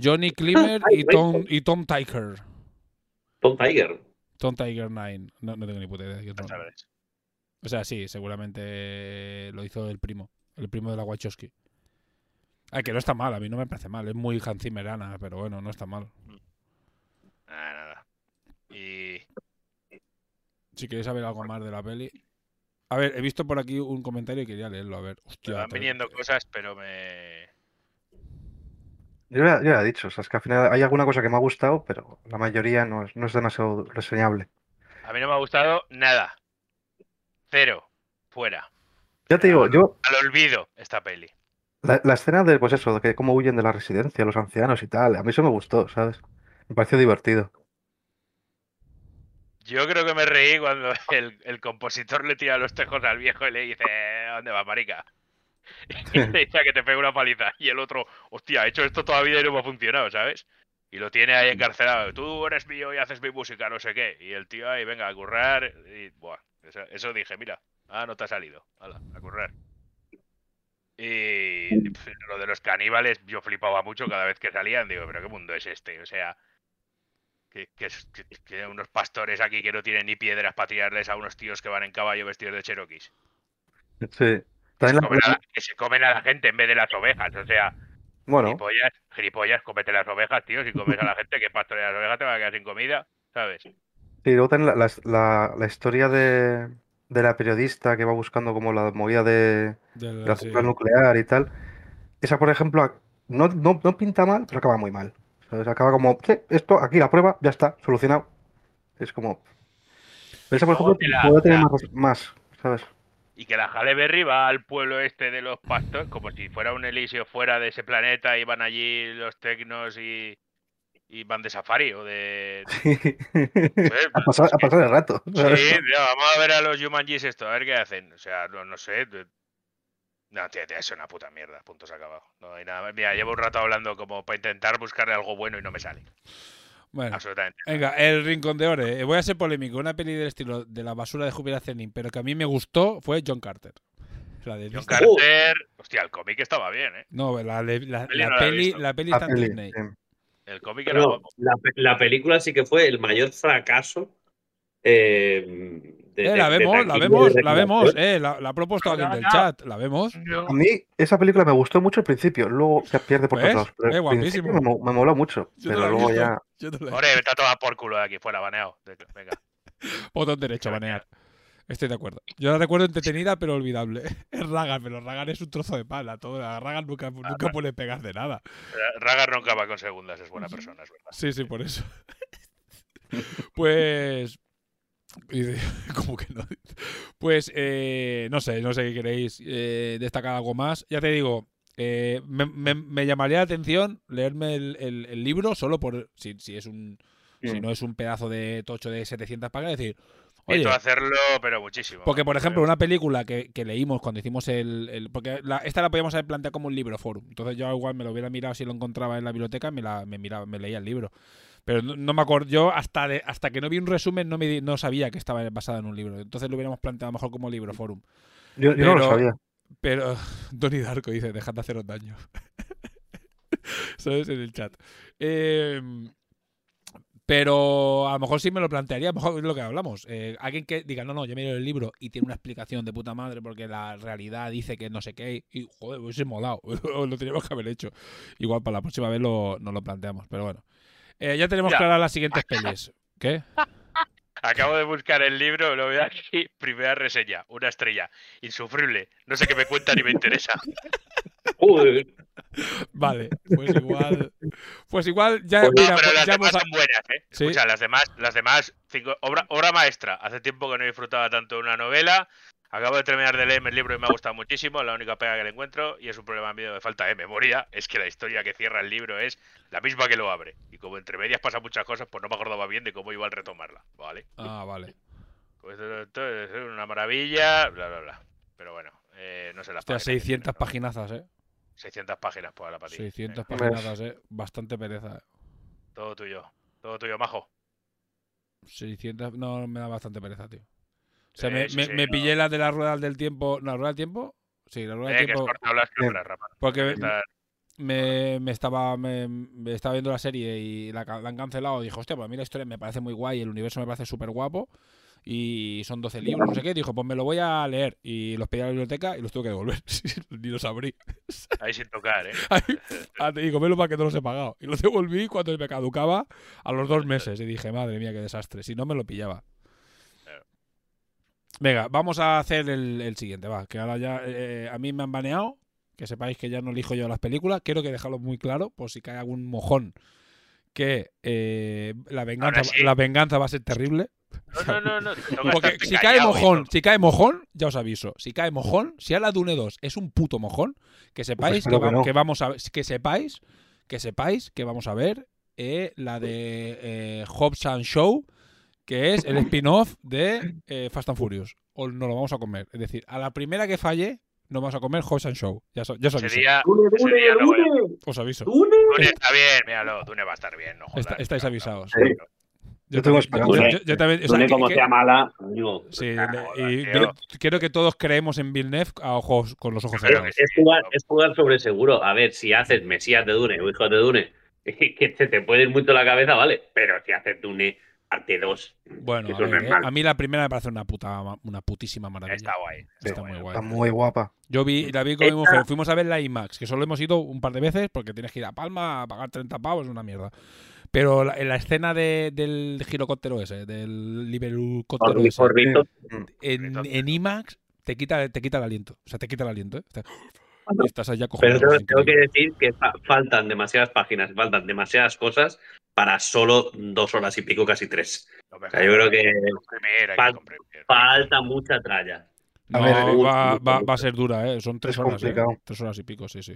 Johnny Klimmer Ay, y Tom, y Tom Tiger. Tom Tiger. Tom Tiger 9. No, no tengo ni puta idea. O sea, sí, seguramente lo hizo el primo. El primo de la Wachowski. Ay, que no está mal, a mí no me parece mal. Es muy Hans Zimmerana, pero bueno, no está mal. Nada, nada. Y Si queréis saber algo más de la peli. A ver, he visto por aquí un comentario y quería leerlo. A ver, me hostia. van viniendo cosas, pero me... Yo ya, ya he dicho, o sea, es que al final hay alguna cosa que me ha gustado, pero la mayoría no es, no es demasiado reseñable. A mí no me ha gustado nada. Cero. Fuera. Ya te digo, yo, Al olvido esta peli. la, la escena de, pues eso, de que cómo huyen de la residencia los ancianos y tal, a mí eso me gustó, ¿sabes? Me pareció divertido. Yo creo que me reí cuando el, el compositor le tira los tejos al viejo y le dice, "¿A ¿dónde va, marica? Y le dice que te pegue una paliza. Y el otro, hostia, he hecho esto toda la vida y no me ha funcionado, ¿sabes? Y lo tiene ahí encarcelado. Tú eres mío y haces mi música, no sé qué. Y el tío ahí, venga, a currar. Y, buah, eso, eso dije, mira, ah, no te ha salido. Hala, a currar. Y lo de los caníbales, yo flipaba mucho cada vez que salían. Digo, pero ¿qué mundo es este? O sea, que, que, es- que- que unos pastores aquí que no tienen ni piedras para tirarles a unos tíos que van en caballo vestidos de cherokees. Sí. La- que se comen a la gente en vez de las ovejas. O sea, bueno, gilipollas, gilipollas, cómete las ovejas, tío. Si comes a la gente que pastorea las ovejas te va a quedar sin comida, ¿sabes? sí, luego también la, la- la- la historia de, de la periodista que va buscando como la movida de, la sí. central nuclear y tal. Esa, por ejemplo, no, no, no pinta mal, pero acaba muy mal. ¿sabes? Acaba como, "Sí, esto, aquí la prueba, ya está, solucionado. Es como... Pero esa, por ejemplo, puede tener la- más, más, ¿sabes? Y que la Halle Berry va al pueblo este de los pastores, como si fuera un Elisio fuera de ese planeta, y van allí los tecnos y, y van de safari o de... a, pasar, a pasar el rato. ¿sabes? Sí, tío, vamos a ver a los Jumanjis esto, a ver qué hacen. O sea, no, no sé. No, tío, tío, es una puta mierda. Punto se acabado. No hay nada. Mira, llevo un rato hablando como para intentar buscarle algo bueno y no me sale. Bueno, Absolutamente. venga, El Rincón de Ore. Eh, Voy a ser polémico. Una peli del estilo de la basura de Júpiter Ascending, pero que a mí me gustó fue John Carter. La de John Disney. Carter. Hostia, el cómic estaba bien, ¿eh? No, la, la, peli la no peli, la peli La está en Disney. sí. El cómic era No, la película sí que fue el mayor fracaso. eh, de, Eh, la de vemos, la vemos, la vemos. Eh, la, la ha propuesto No, alguien no, del no. chat. La vemos. A mí esa película me gustó mucho al principio, luego se pierde por ¿Ves? todos lados. Pero Eh, al guapísimo. me, me moló mucho, Yo no pero luego visto. ya... Yo no la he- Ore, vete a tomar por culo de aquí fuera, baneado. Venga. Botón derecho, banear. Estoy de acuerdo. Yo la recuerdo entretenida, pero olvidable. Es Ragan, pero Ragan es un trozo de pala. Todo. A Ragan nunca, nunca puede pegar de nada. Ragar nunca va con segundas, es buena persona, es verdad. Sí, sí, por eso. pues. ¿Cómo que no? Pues eh, no sé, no sé qué queréis eh, destacar algo más. Ya te digo, eh, me, me- me llamaría la atención leerme el, el- el libro solo por. Si, si es un. Si no es un pedazo de tocho de 700 páginas, decir. Oye, hacerlo, pero muchísimo. porque, por ejemplo, una película que, que leímos cuando hicimos el. el- porque la- esta la podíamos haber planteado como un libro forum. Entonces yo igual me lo hubiera mirado si lo encontraba en la biblioteca, me, la, me, miraba, me leía el libro. Pero no, no me acuerdo. Yo hasta, de- hasta que no vi un resumen no, me, no sabía que estaba basada en un libro. Entonces lo hubiéramos planteado mejor como libro forum. Yo, yo no lo sabía. Pero Donnie Darko dice, dejad de haceros daño. ¿Sabes? En el chat. Eh, pero a lo mejor sí me lo plantearía, a lo mejor es lo que hablamos. Eh, alguien que diga, no, no, yo me leo el libro y tiene una explicación de puta madre porque la realidad dice que no sé qué, y joder, hubiese molado, lo teníamos que haber hecho. Igual para la próxima vez lo, nos lo planteamos, pero bueno. Eh, ya tenemos Ya. claras las siguientes pelis. ¿Qué? Acabo de buscar el libro, lo veo aquí, primera reseña, una estrella, insufrible, no sé qué me cuenta ni me interesa. Joder. Vale, pues igual. Pues igual ya, No, mira, pero pues las ya demás son buenas, ¿eh? Sí. Escucha, las demás, las demás, cinco, obra, obra maestra. Hace tiempo que no disfrutaba tanto de una novela. Acabo de terminar de leerme el libro y me ha gustado muchísimo. La única pega que le encuentro, y es un problema mío de falta de memoria, es que la historia que cierra el libro es la misma que lo abre. Y como entre medias pasan muchas cosas, pues no me acordaba bien de cómo iba al retomarla. ¿Vale? Ah, vale. Pues esto, esto es una maravilla, bla, bla, bla. Pero bueno, eh, no sé las Hostia, páginas. 600 paginazas, ¿eh? 600 páginas para la patilla. 600 Venga, paginazas, ¿eh? Bastante pereza. ¿eh? Todo tuyo. Todo tuyo, majo. 600, no, me da bastante pereza, tío. O sea, Sí, me, sí, me- sí, me no. pillé la de las ruedas del tiempo. ¿No, la rueda del tiempo? Sí, la rueda Eh, del que has tiempo. cortado las cámaras, Rafa. Porque me, me estaba me, me estaba viendo la serie y la, la han cancelado. Dije, hostia, pues a mí la historia me parece muy guay, el universo me parece súper guapo. Y son 12 libros, no sé qué. Dijo, pues me lo voy a leer. Y los pedí a la biblioteca y los tuve que devolver. Ni los abrí. Ahí sin tocar, ¿eh? Ahí, ah, te digo, menos mal que no los he pagado. Y los devolví cuando me caducaba a los dos meses. Y dije, madre mía, qué desastre. Si no, me lo pillaba. Venga, vamos a hacer el, el siguiente, va. Que ahora ya eh, a mí me han baneado. Que sepáis que ya no elijo yo las películas. Quiero que dejarlo muy claro, por si cae algún mojón. Que eh, la, venganza, sí. la venganza va a ser terrible. No, no, no, no. Porque si cae mojón, si cae mojón, ya os aviso. Si cae mojón, si a la Dune 2 es un puto mojón, que sepáis que, espero que va- no. que vamos a que sepáis que sepáis que vamos a ver eh, la de eh, Hobbs and Show, que es el spin-off de eh, Fast and Furious. O no lo vamos a comer. Es decir, a la primera que falle, no vamos a comer Hobbs and Show. Ya, so- ya os aviso. día, ese día no voy a- Os aviso. Dune está bien, míralo, Dune va a estar bien, no jodas. Esta- estáis avisados. Sí. Yo tengo también- esperanza. yo- yo- yo también- o sea, Dune, como que- sea mala, amigo. Sí, Ah, y de- quiero que todos creemos en Villeneuve a ojos, con los ojos cerrados. es jugar, es jugar sobre seguro. A ver, si haces Mesías de Dune o Hijos de Dune, que te, te puede ir mucho la cabeza, ¿vale? Pero si haces Dune parte 2, Bueno, a, ver, eh, a mí la primera me parece una puta, una putísima maravilla. Está guay. Está muy guay. Está muy guapa. Yo vi, la vi con mi mujer, fuimos a ver la IMAX, que solo hemos ido un par de veces porque tienes que ir a Palma a pagar 30 pavos, es una mierda. Pero la- en la escena de- del girocóptero ese, del liberucóptero ese, Orbito, en, en IMAX te quita, te quita el aliento. O sea, te quita el aliento, ¿eh? Está- estás allá Pero tengo, que decir que fa- faltan demasiadas páginas, faltan demasiadas cosas para solo dos horas y pico, casi tres. No me O sea, yo creo que que fal- comprimir. falta mucha tralla. A No, ver, va, va- va a ser dura, ¿eh? Son tres es horas, ¿eh? Tres horas y pico, sí, sí.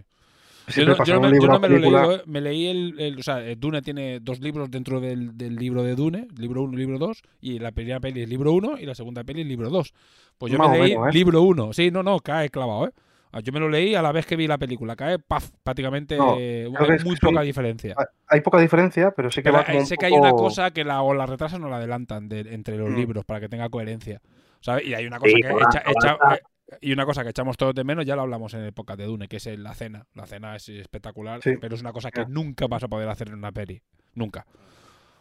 Yo no, yo no me, yo libro no a me lo he película. leído, ¿eh? me leí el, el- O sea, eh, Dune tiene dos libros dentro del, del libro de Dune, libro 1 y libro 2, y la primera peli es libro 1 y la segunda peli es libro 2. Pues yo Más me leí menos, ¿eh? libro 1. Sí, no, no, cae clavado, ¿eh? Ah, Yo me lo leí a la vez que vi la película, cae, paf, prácticamente No, eh, hay muy poca diferencia. Hay- poca diferencia, pero sí que Pero va como eh, un sé que hay una cosa que la, o la retrasan o la adelantan de- entre los Mm. libros para que tenga coherencia. ¿sabes? Y hay una cosa Sí, que echa- echa- eh, y una cosa que echamos todos de menos, ya lo hablamos en época de Dune, que es el- la cena. La cena es espectacular, Sí. pero es una cosa que nunca vas a poder hacer en una peli. Nunca.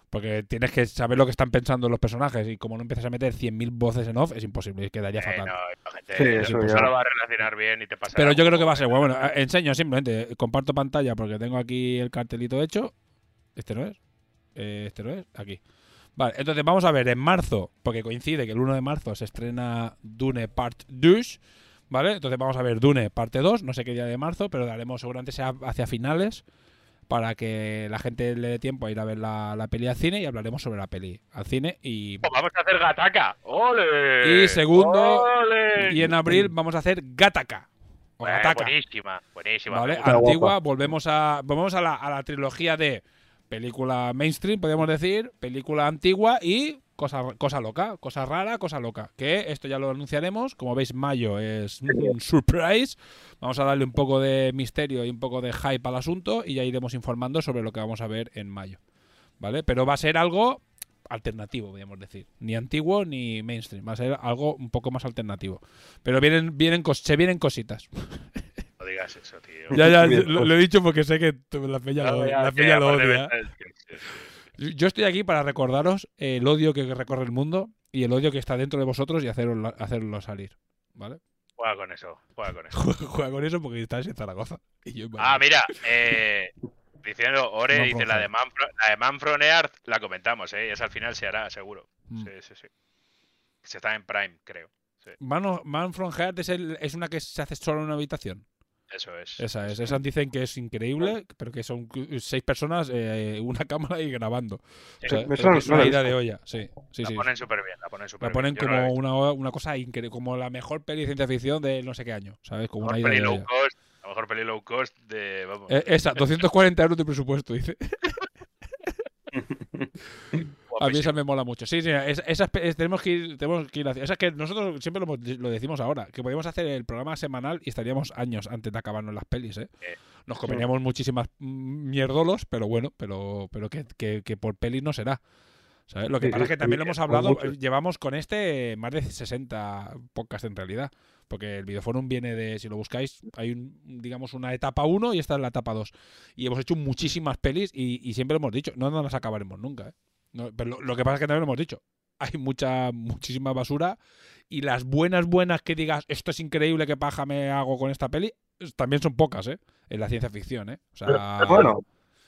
Porque tienes que saber lo que están pensando los personajes y como no empiezas a meter 100.000 voces en off, es imposible, quedaría Eh, fatal. no, la gente Sí, no eso no ya. lo va a relacionar bien y te pasa. Pero yo creo que va a ser bueno. Bueno, eh, enseño simplemente, comparto pantalla porque tengo aquí el cartelito hecho. ¿Este no es? Eh, ¿Este no es? Aquí. Vale, entonces vamos a ver, en marzo, porque coincide que el 1 de marzo se estrena Dune Part 2, ¿vale? Entonces vamos a ver Dune Parte 2, no sé qué día de marzo, pero daremos seguramente sea hacia finales para que la gente le dé tiempo a ir a ver la, la peli al cine y hablaremos sobre la peli al cine y, Pues vamos a hacer Gataca. ¡Ole! Y segundo, ¡Ole! y en abril vamos a hacer Gataka. O Gataka. buenísima, buenísima. ¿Vale? Antigua, volvemos a volvemos a la, a la trilogía de película mainstream, podríamos decir, película antigua y cosa, cosa loca, cosa rara, cosa loca. Que esto ya lo anunciaremos. Como veis, mayo es un surprise. Vamos a darle un poco de misterio y un poco de hype al asunto y ya iremos informando sobre lo que vamos a ver en mayo. ¿Vale? Pero va a ser algo alternativo, podríamos decir. Ni antiguo ni mainstream. Va a ser algo un poco más alternativo. Pero vienen, vienen cos- se vienen cositas. No digas eso, tío. ya, ya, lo, lo he dicho porque sé que la peña lo, No, ya, la sí, peña lo odia. Yo estoy aquí para recordaros el odio que recorre el mundo y el odio que está dentro de vosotros y hacerlo, hacerlo salir. ¿Vale? Juega con eso, juega con eso. Juega con eso porque estás en Zaragoza. Y yo en Ah, mira, eh, diciendo, Ore dice la de, Earth. Man from, la de Man from Earth, la comentamos, ¿eh? Esa al final se hará, seguro. Mm. Sí, sí, sí. Se está en Prime, creo. Sí, Man, of- Man from Heart es, el- es una que se hace solo en una habitación. Eso es. Esa es. Esas dicen que es increíble, pero que son seis personas, eh, una cámara y grabando. O sea, suena- que es no una ida de olla. Sí, sí, la sí. ponen súper bien, la ponen súper La ponen bien. No como una, una cosa increíble, como la mejor peli de ciencia ficción de no sé qué año, ¿sabes? Como La una mejor ida peli de low olla. cost, la mejor peli low cost de... Vamos, Eh, esa, 240 euros de presupuesto, dice. A mí esa me mola mucho. Sí, sí, es- esas es- tenemos que ir, tenemos que ir hacia- Esas que nosotros siempre lo, lo decimos ahora, que podríamos hacer el programa semanal y estaríamos años antes de acabarnos las pelis, ¿eh? Eh, Nos comeríamos muchísimas mierdolos, pero bueno, pero, pero que, que, que por pelis no será. ¿sabes? Lo que Sí, pasa es que también lo hemos hablado, llevamos con este más de 60 podcasts en realidad. Porque el Videoforum viene de, si lo buscáis, hay un, digamos una etapa 1 y esta es la etapa 2. Y hemos hecho muchísimas pelis y, y siempre lo hemos dicho, no nos las acabaremos nunca. ¿eh? No, pero lo, lo que pasa es que también lo hemos dicho, hay mucha, muchísima basura y las buenas, buenas que digas, esto es increíble, qué paja me hago con esta peli, también son pocas, ¿eh? En la ciencia ficción, ¿eh? O sea, Bueno,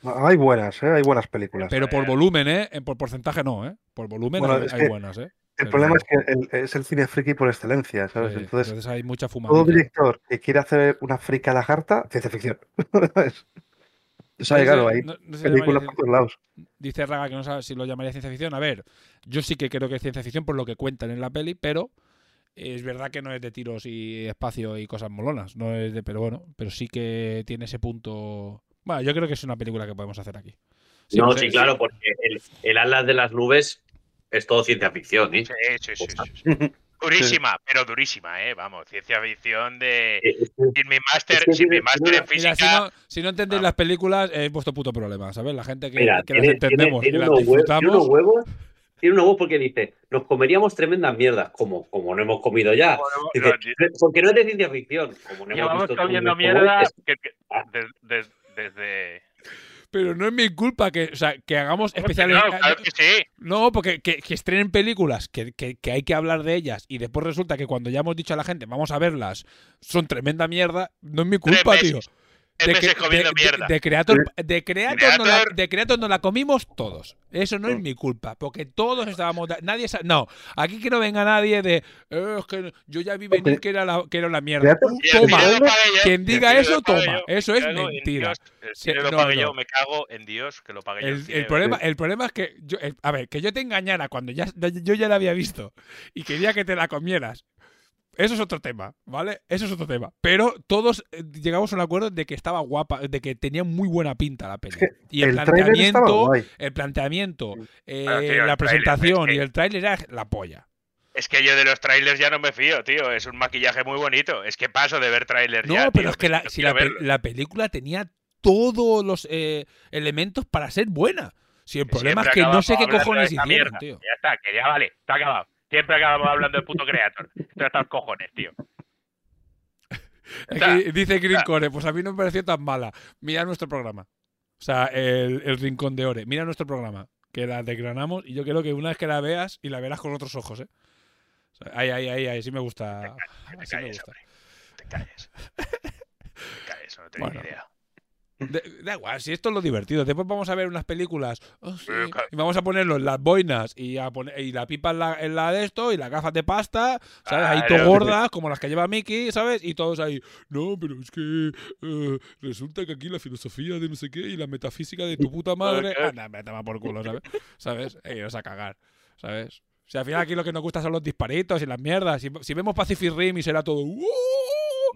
hay buenas, ¿eh? Hay buenas películas. pero por volumen, ¿eh? En- Por porcentaje no, ¿eh? Por volumen Bueno, hay, es hay que buenas, ¿eh? El Pero- problema es que el- es el cine friki por excelencia, ¿sabes? Sí, entonces, entonces hay mucha todo fumada. director que quiere hacer una friki a la jarta, ciencia ficción. o sea, claro, hay No- no películas llamaría- por todos lados. Dice Raga que no sabe si lo llamaría ciencia ficción. A ver, yo sí que creo que es ciencia ficción por lo que cuentan en la peli, pero es verdad que no es de tiros y espacio y cosas molonas. No es de, pero bueno, pero sí que tiene ese punto. Bueno, yo creo que es una película que podemos hacer aquí. Sí, no, pues, sí, claro, porque el, el Atlas de las nubes es todo ciencia ficción, ¿eh? Sí, sí, sí, sí, sí. Durísima, pero durísima, ¿eh? Vamos, ciencia ficción de... Sin mi máster, es que sin mi máster en Mira, física... si no, si no entendéis las películas, es vuestro puto problema, ¿sabes? La gente que, Mira, que las tiene, tiene- entendemos tiene y las unos hue- tiene disfrutamos. unos huevos. Tiene unos huevos porque dice, nos comeríamos tremendas mierdas, como, como no hemos comido ya. No- porque no es de ciencia ficción. Como no hemos comiendo mierda esto, que- que- des- des- desde... Pero no es mi culpa que, o sea, que hagamos ¿Cómo que especiales. no? Claro que sí. No, porque que, que estrenen películas, que, que- que hay que hablar de ellas, y después resulta que cuando ya hemos dicho a la gente, vamos a verlas, son tremenda mierda, no es mi culpa, tío. Meses comiendo mierda. de Creator, de Creator, nos la, de Creator nos la comimos todos. Eso no es mi culpa, porque todos estábamos. Nadie sa- No, aquí que no venga nadie de. "Eh, es que yo ya vi venir que era la, que era la mierda. Uh, toma, quien diga eso, toma. yo. Eso es mentira. Cine lo no, pagué no. yo, me cago en Dios que lo pagué yo. El, el problema, el problema es que yo, el- a ver, que yo te engañara cuando ya, yo ya la había visto y quería que te la comieras. Eso es otro tema, ¿vale? Eso es otro tema. Pero todos eh, llegamos a un acuerdo de que estaba guapa, de que tenía muy buena pinta la peli. que y el, planteamiento, el planteamiento, eh, tío, la presentación y el tráiler era la polla. Es que yo de los trailers ya no me fío, tío. Es un maquillaje muy bonito. Es que paso de ver trailers No, ya, pero tío, es que la, no si quiero la, pe- verlo. la película tenía todos los eh, elementos para ser buena. Si el problema es que no sé qué cojones hicieron, mierda. tío. Ya está, que ya vale, está acabado. Siempre acabamos hablando de puto creator. Esto está los cojones, tío. Sea, dice Green Core, pues a mí no me pareció tan mala. Mira nuestro programa. O sea, el, el Rincón de Ore. Mira nuestro programa, que la desgranamos y yo creo que una vez que la veas y la verás con otros ojos, ¿eh? O sea, ahí, ahí, ahí, ahí, sí me gusta. Te Así me calles, gusta. hombre. Te calles. Te calles, no tengo Bueno. ni idea. Da igual, si esto es lo divertido. Después vamos a ver unas películas. oh, sí, y vamos a ponerlo en las boinas y, a poner, y la pipa en la, en la de esto y las gafas de pasta, ¿sabes? Ahí Claro. todo gordas, como las que lleva Mickey, ¿sabes? Y todos ahí, no, pero es que eh, resulta que aquí la filosofía de no sé qué y la metafísica de tu puta madre. Anda, me toma por culo, ¿sabes? ¿Sabes? E iros a cagar, ¿sabes? Si al final aquí lo que nos gusta son los disparitos y las mierdas. Si, si vemos Pacific Rim y será todo. "Uh".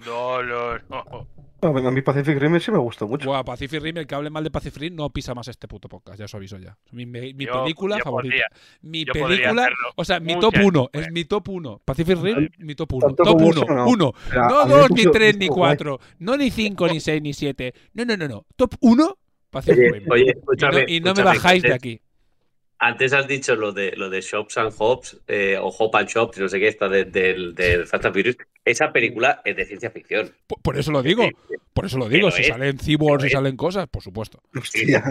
No, no, no. A mí Pacific Rim sí me gustó mucho. Buah, Pacific Rim, el que hable mal de Pacific Rim no pisa más este puto podcast, ya os aviso ya. Mi, mi- mi Yo- película yo favorita. podría- mi película, o sea, mi top 1, veces. es mi top 1. Pacific Rim, mi top 1. tanto Top como 1, eso, no. 1. Pero a No mí me 2, ni puso- 3, me ni puso guay. 4. No ni 5, ni 6, ni 7. No, no, no, no. Top 1, Pacific Oye, Rim. oye, Y no, escúchame. y no me escúchame, bajáis de aquí. antes has dicho lo de lo de Shops and Hops eh, o Hop and Shops, no sé qué, esta de- del del Fast and Furious. Esa película es de ciencia ficción. Por, por eso lo digo. Por eso lo digo. Pero Si es- salen cyborgs y es- salen cosas, por supuesto. Hostia.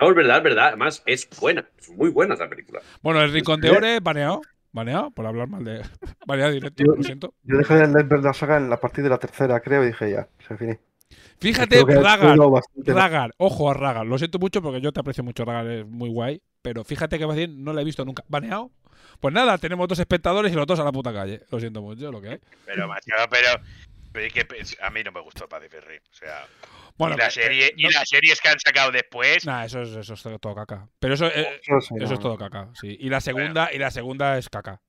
No, es verdad, es verdad. Además, es buena. Es muy buena esa película. Bueno, el Rincón de Ore, baneado. Baneado, por hablar mal de. Baneado directo, lo siento. Yo dejé de leer la saga en la partida de la tercera, creo, y dije ya, se finí. Fíjate, Ragar. Ragar, ojo a Ragar. Lo siento mucho porque yo te aprecio mucho, Ragar, es muy guay. Pero fíjate que más bien no la he visto nunca. ¿Baneado? Pues nada, tenemos dos espectadores y los dos a la puta calle. Lo siento mucho, lo que hay. Pero, macho, pero, pero es que a mí no me gustó Pacific. O sea, Bueno, y, la y no- las series que han sacado después. Nah, eso es, eso es todo caca. Pero eso, eh, Eso sí, eso no. es todo caca, sí. Y la segunda, y la segunda es caca.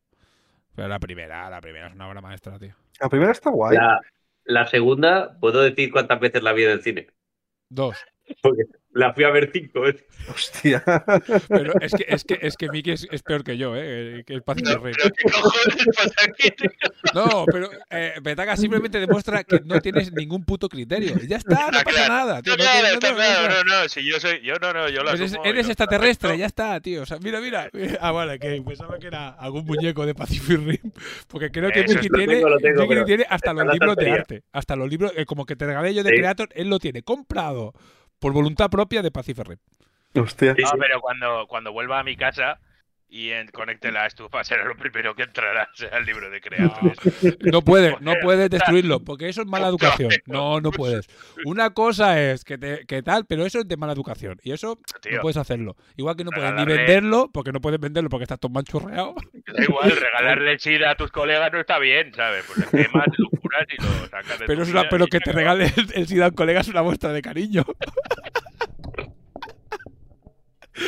Pero la primera, la primera es una obra maestra, tío. La primera está guay. La, la segunda, ¿puedo decir cuántas veces la vi en el cine? Dos. Porque la fui a ver cinco veces. Hostia. Pero es que, es que, es que Miki es, es peor que yo, ¿eh? Que el Pacific Rim. Pero qué cojones pasa aquí, tío? No, pero eh, Petaca simplemente demuestra que no tienes ningún puto criterio. Y ya está, no pasa claro. nada, tío. No claro, tiene- está no, no, claro. no, No, no, si yo soy. Yo no, no, yo lo Eres, asumo, eres yo- extraterrestre, ya está, tío. O sea, mira, mira. Ah, vale, que pensaba que era algún muñeco de Pacific Rim. Porque creo que Miki tiene, tengo, tengo, pero tiene hasta los la libros de arte. Hasta los libros, eh, como que te regalé yo de Sí. Creator, él lo tiene comprado por voluntad propia de Pacific Rim. Hostia. Sí, No, pero cuando, cuando vuelva a mi casa y en- conecte la estufa, será lo primero que entrará, el libro de creadores. No puedes, no puedes destruirlo, porque eso es mala educación. No, no puedes. Una cosa es que, te, que tal, pero eso es de mala educación. Y eso Tío. no puedes hacerlo. Igual que no puedes ni venderlo, porque no puedes venderlo porque estás todo manchurreado. Da igual, regalarle SIDA a tus colegas no está bien, ¿sabes? Pues le quemas, lo curas y lo sacas de Pero, es una, pero que te regale el, el SIDA a un colega es una muestra de cariño.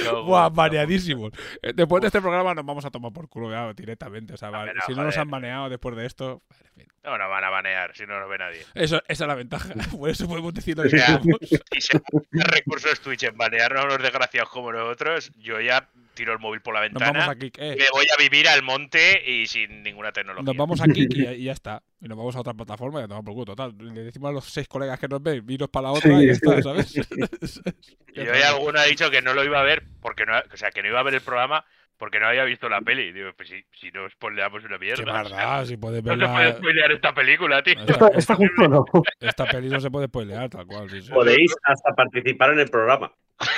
No, Buah, no, baneadísimos. Eh, Después de este programa nos vamos a tomar por culo ya, directamente. O sea, vale, no, si no nos joder. han baneado después de esto. vale, en fin. No nos van a banear si no nos ve nadie. Eso, esa es la ventaja. Por eso podemos decir lo que. Y si recursos Twitch en banearnos a unos desgraciados como nosotros, yo ya tiro el móvil por la Nos vamos ventana. aquí. eh, Me voy a vivir al monte y sin ninguna tecnología. Nos vamos aquí y ya, y ya está. Y nos vamos a otra plataforma y ya tomamos por culo. Total, le decimos a los seis colegas que nos ven, iros para la otra Sí. y ya está, ¿sabes? Y hoy alguno ha dicho que no lo iba a ver porque no, o sea, que no iba a ver el programa porque no había visto la peli. Digo, pues si, si no spoileamos una mierda. Qué o sea, verdad, si puedes no se puede verla. spoilear esta película, tío. Esta, Está justo no. esta peli no se puede spoilear, tal cual. Sí, sí. Podéis hasta participar en el programa.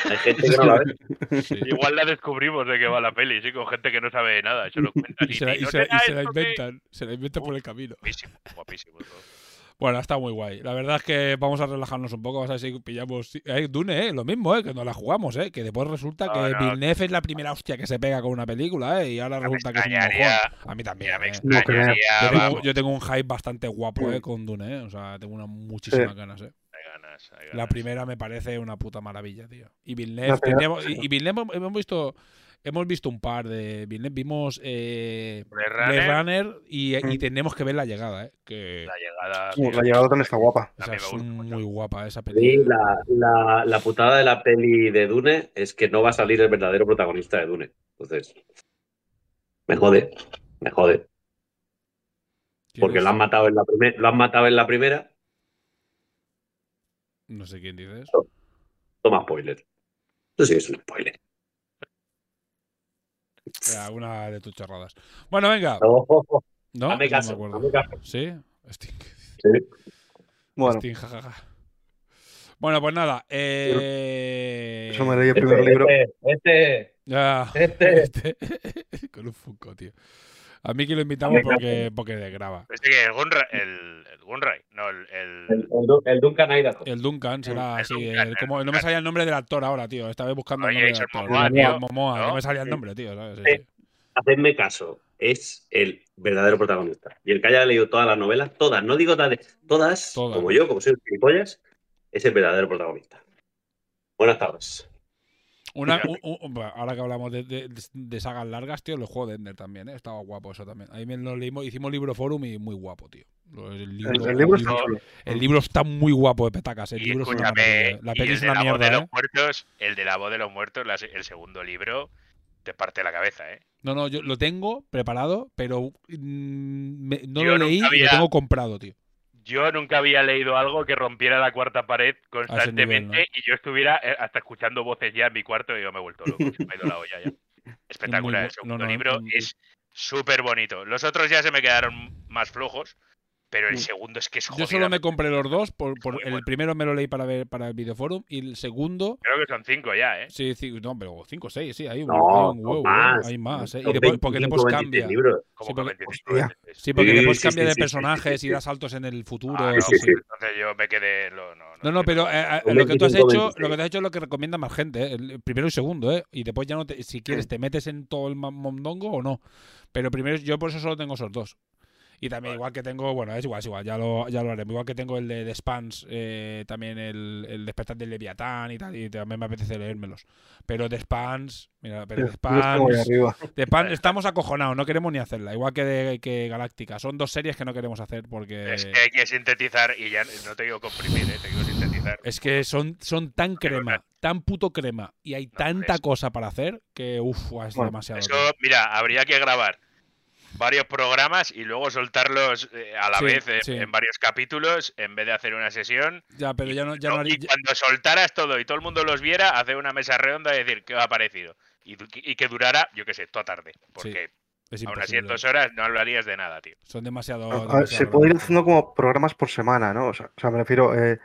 Hay gente que no la ve. Sí. Igual la descubrimos de qué va la peli, sí, con gente que no sabe nada. Eso lo cuentan. Y se la, y no se la- y se la que- inventan, se la inventan por el camino. Guapísimo, guapísimo. todo. Bueno, está muy guay. La verdad es que vamos a relajarnos un poco. Vamos a ver si pillamos. Eh, Dune, eh, lo mismo, eh, que nos la jugamos, eh. Que después resulta que No, no. Villeneuve es la primera hostia que se pega con una película, eh. Y ahora me resulta que es un mojón. A mí también. Me eh. No. Yo tengo, vamos, yo tengo un hype bastante guapo, eh, con Dune, eh. O sea, tengo una muchísimas Sí. ganas, eh. hay ganas, hay La primera me parece una puta maravilla, tío. Y Villeneuve, primera- teníamos- y, y Villeneuve hemos visto. Hemos visto un par de Villeneuve. Vimos eh, Blade Blade Runner, Runner y, y Mm. tenemos que ver la llegada, eh. Que la llegada. Tío. La llegada también está guapa. o sea, es muy guapa esa Sí, película. la, la, la putada de la peli de Dune es que no va a salir el verdadero protagonista de Dune. Entonces, me jode, me jode. Porque lo han matado en la, lo han matado en la primera. No sé quién dices. Toma spoiler. Eso sí es un spoiler. Era una de tus chorradas. Bueno, venga. No, ¿No? hazme No caso, me acuerdo. hazme caso. ¿Sí? Sting. Sí. Bueno, Sting, jajaja. Bueno, pues nada. Eh... eso me leí el primer Este, libro. este, Ya. este. Este. Con un Funko, tío. A mí que lo invitamos porque, porque graba. Este que el Gunray, el, el Gunray, no, el, el- El, el, Du- el Duncan Idaho. El Duncan será El así. Duncan, el- el como, no me salía el nombre del actor ahora, tío. Estaba buscando el nombre del. Momoa, Momoa, tío, Momoa, no ¿no? me salía el nombre, tío. ¿sabes? Sí, Sí. sí. Hacedme caso, es el verdadero protagonista. Y el que haya leído todas las novelas, todas, no digo todas, todas, Todas. como yo, como soy un gilipollas, es el verdadero protagonista. Buenas tardes. Una, un- ahora que hablamos de, de- de sagas largas, tío, el juego de Ender también, ¿eh? Estaba guapo eso también. Ahí me lo leímos, hicimos libro forum y muy guapo, tío. El libro, El, el libro el está libro- chulo. el libro está muy guapo de petacas. El y libro es una. La peli el es de una la voz de mierda, los ¿eh? muertos, el de la voz de los muertos, la- el segundo libro, te parte la cabeza, ¿eh? No, no, yo lo tengo preparado, pero mm, me- no Yo lo leí y lo tengo comprado, tío. Yo nunca había leído algo que rompiera la cuarta pared constantemente nivel, y yo estuviera eh, hasta escuchando voces ya en mi cuarto y yo me he vuelto loco. se me ha ido la olla ya. Espectacular. El segundo no, no, libro es súper bonito. Los otros ya se me quedaron más flojos, pero el Mm. segundo es que es Yo jodido. solo me compré los dos. Por, por- el primero me lo leí para ver para el videoforum y el segundo. Creo que son cinco ya, ¿eh? Sí, sí, no, pero 5 o 6, sí, hay un, No, hay un huevo, más. ¿eh? hay más. ¿eh? Y después, porque 25, después 26 cambia. Sí, porque, 25, Hostia. 26. sí, porque Sí, después sí, cambia sí, de personajes sí, y da saltos en el futuro. Ah, sí, no, sí. Entonces yo me quedé. lo- no, No, no, pero eh, eh, lo que tú has 25, hecho, 26. lo que tú has hecho es lo que recomienda más gente, ¿eh? el primero y segundo, ¿eh? Y después ya no te, si quieres te metes en todo el mondongo o no. Pero primero yo por eso solo tengo esos dos. Y también igual que tengo, bueno, es igual, es igual, ya lo, ya lo haremos. Igual que tengo el de, de Spans, eh, también el, el despertar del Leviatán y tal, y también me apetece leérmelos. pero de Spans, mira, pero de Spans, de Spans estamos acojonados, no queremos ni hacerla, igual que de que Galáctica. Son dos series que no queremos hacer porque Es que hay que sintetizar y ya no te digo comprimir, ¿eh? te digo sintetizar. es que son, son tan crema, tan puto crema y hay tanta es- cosa para hacer que uff, es Bueno, demasiado. Eso, mira, habría que grabar varios programas y luego soltarlos eh, a la Sí, vez en, sí. en varios capítulos en vez de hacer una sesión. Ya, pero ya no, ya no ¿no? haría- Y cuando soltaras todo y todo el mundo los viera, hacer una mesa redonda y decir qué os ha parecido. Y, que durara, yo qué sé, toda tarde. Porque es aún así en dos horas no hablarías de nada, tío. Son demasiado. Ver, se puede ir haciendo como programas por semana, ¿no? O sea, o sea, me refiero, eh,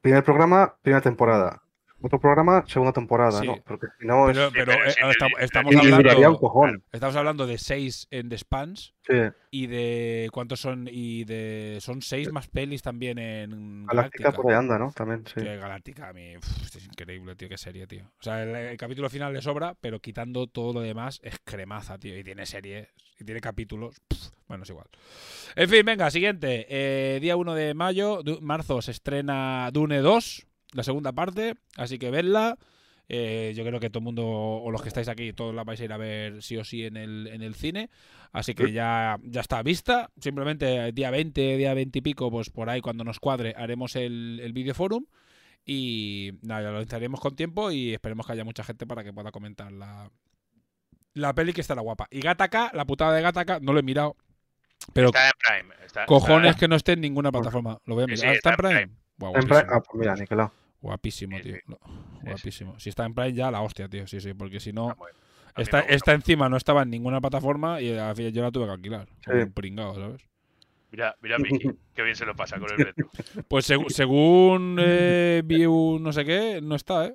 primer programa, primera temporada. Otro programa, segunda temporada, Sí. ¿no? Porque si no es... Pero, eh, estamos, hablando. Estamos hablando de seis en The Spans Sí, y de cuántos son y de son seis más pelis también en Galáctica Galáctica. por ahí anda, ¿no? También, sí. Que Galáctica a mí uf, es increíble, tío, qué serie, tío. O sea, el, el capítulo final le sobra, pero quitando todo lo demás es cremaza, tío. Y tiene series, y tiene capítulos. pf, bueno, es igual. En fin, venga, siguiente. Eh, día 1 de mayo, marzo, se estrena Dune 2, la segunda parte. Así que vedla. Eh, yo creo que todo el mundo, o los que estáis aquí, todos la vais a ir a ver sí o sí en el, en el cine. Así que ya, ya está vista. Simplemente día 20, día 20 y pico, pues por ahí cuando nos cuadre haremos el, el videoforum. Y nada, ya lo lanzaremos con tiempo y esperemos que haya mucha gente para que pueda comentar la, la peli que estará guapa. Y Gataka, la putada de Gataka, no lo he mirado. Pero Está en Prime. está- cojones está- que no esté en ninguna plataforma. Lo voy a mirar. sí, Ah, ¿Está en está en Prime? En. Ah, pues mira, Nicolás. Guapísimo, Sí, tío. sí. Guapísimo. Si está en Prime ya la hostia, tío. Sí, sí, porque si no... Esta, esta encima no estaba en ninguna plataforma y al final yo la tuve que alquilar. Como Sí. un pringado, ¿sabes? Mira, mira Miki, qué bien se lo pasa con el Beto. Pues segu- según eh, vi un no sé qué, no está, ¿eh?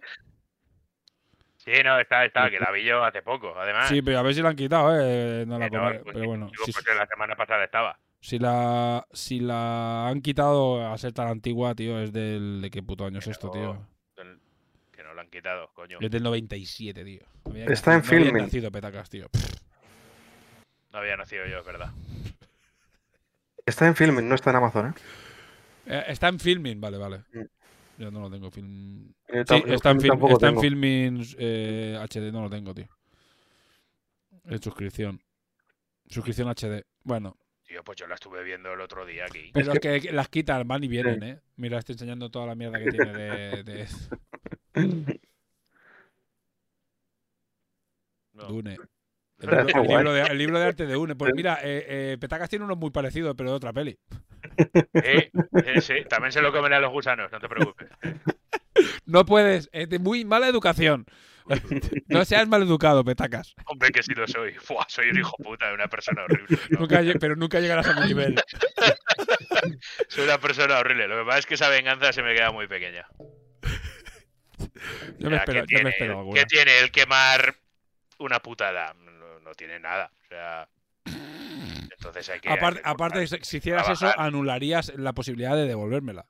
Sí, no, está, está, que la vi yo hace poco, además. Sí, pero a ver si la han quitado, ¿eh? No la no, comer, pues, pero bueno. digo, Si, pues la semana pasada estaba. Si la, si la han quitado a ser tan antigua, tío, es del... ¿De qué puto año es esto, tío? Del- Que no lo han quitado, coño. Es del 97, tío. Había Está en no había filming. nacido Petacas, tío. No había nacido yo, es verdad. Está en filming, no está en Amazon, ¿eh? Eh, está en filming, vale, vale. Mm. Yo no lo tengo film. Eh, Sí, está en, film, está en filming eh, HD, no lo tengo, tío. En suscripción. Suscripción HD. Bueno, Tío, pues yo la estuve viendo el otro día aquí. pero es que, las quitan, van y vienen, ¿eh? Mira, estoy enseñando toda la mierda que tiene de, de No. Dune. El libro, el libro de, el libro de arte de Dune. Pues mira, eh, eh, Petacas tiene uno muy parecido, pero de otra peli. Eh, eh, sí, también se lo comen a los gusanos, no te preocupes. No puedes, es de muy mala educación. No seas mal educado, Petacas. Hombre, que sí lo soy. Fua, soy un hijo puta, una persona horrible. ¿no? Nunca pero nunca llegarás a mi nivel. Soy una persona horrible. Lo que pasa es que esa venganza se me queda muy pequeña. Yo me espero, ¿qué yo me tiene- espero alguna. ¿Qué tiene el quemar una putada? No, no tiene nada. O sea. Entonces hay que. hay Aparte, que aparte, buscar- si si hicieras eso, anularías la posibilidad de devolvérmela.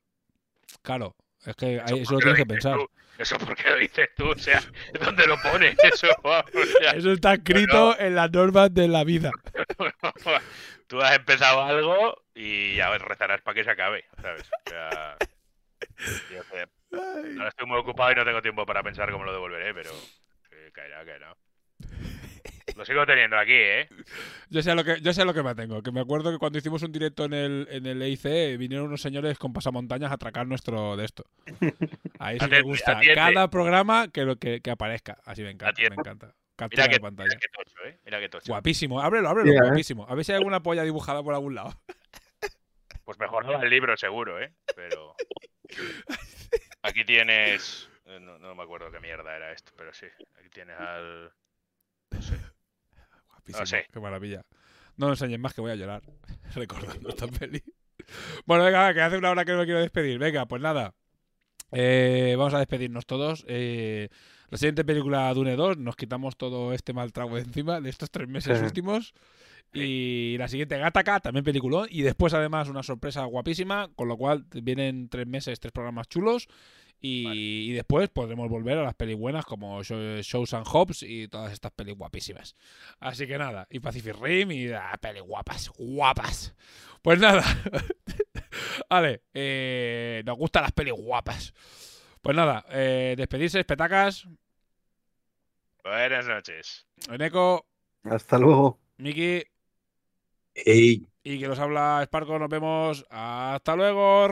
Claro, es que eso lo ¿por qué tienes que pensar. tú? Eso porque lo dices tú, o sea, ¿dónde lo pones? Eso, vamos, o sea, Eso está escrito en las normas de la vida. tú has empezado algo y ya rezarás para que se acabe, ¿sabes? O sea, yo sé, ahora estoy muy ocupado y no tengo tiempo para pensar cómo lo devolveré, pero que caerá, caerá. Lo sigo teniendo aquí, ¿eh? Yo sé lo que, yo sé lo que me tengo. Que me acuerdo que cuando hicimos un directo en el, en el EIC, vinieron unos señores con pasamontañas a atracar nuestro de esto. Ahí sí me gusta. atiende. Cada programa que, lo que, que aparezca. Así me encanta, Atiende. me encanta. Captura Mira que, de pantalla. mira que tocho, ¿eh? Mira que tocho. Guapísimo. Ábrelo, ábrelo, Yeah, guapísimo. A ver si hay alguna polla dibujada por algún lado. Pues mejoraba el libro seguro, ¿eh? Pero. Aquí tienes. eh, No, no me acuerdo qué mierda era esto, pero sí. Aquí tienes al. Guapísimo, sé. Qué maravilla. No me enseñes más que voy a llorar recordando esta peli. Bueno, venga, que hace una hora que no me quiero despedir. Venga, pues nada. Eh, vamos a despedirnos todos. Eh, la siguiente película Dune 2, nos quitamos todo este mal trago de encima de estos tres meses Sí. últimos. Y la siguiente Gataca, también peliculón. Y después, además, una sorpresa guapísima. Con lo cual, vienen tres meses, tres programas chulos. Y, y después podremos volver a las pelis buenas como Show- Shows and Hobbs y todas estas pelis guapísimas. Así que nada, y Pacific Rim y ah, pelis guapas, guapas. Pues nada, vale, eh, nos gustan las pelis guapas. Pues nada, eh, despedirse, petacas, Buenas noches. Eneco, Hasta luego. Miki Ey. y que nos habla Sparco. Nos vemos. Hasta luego.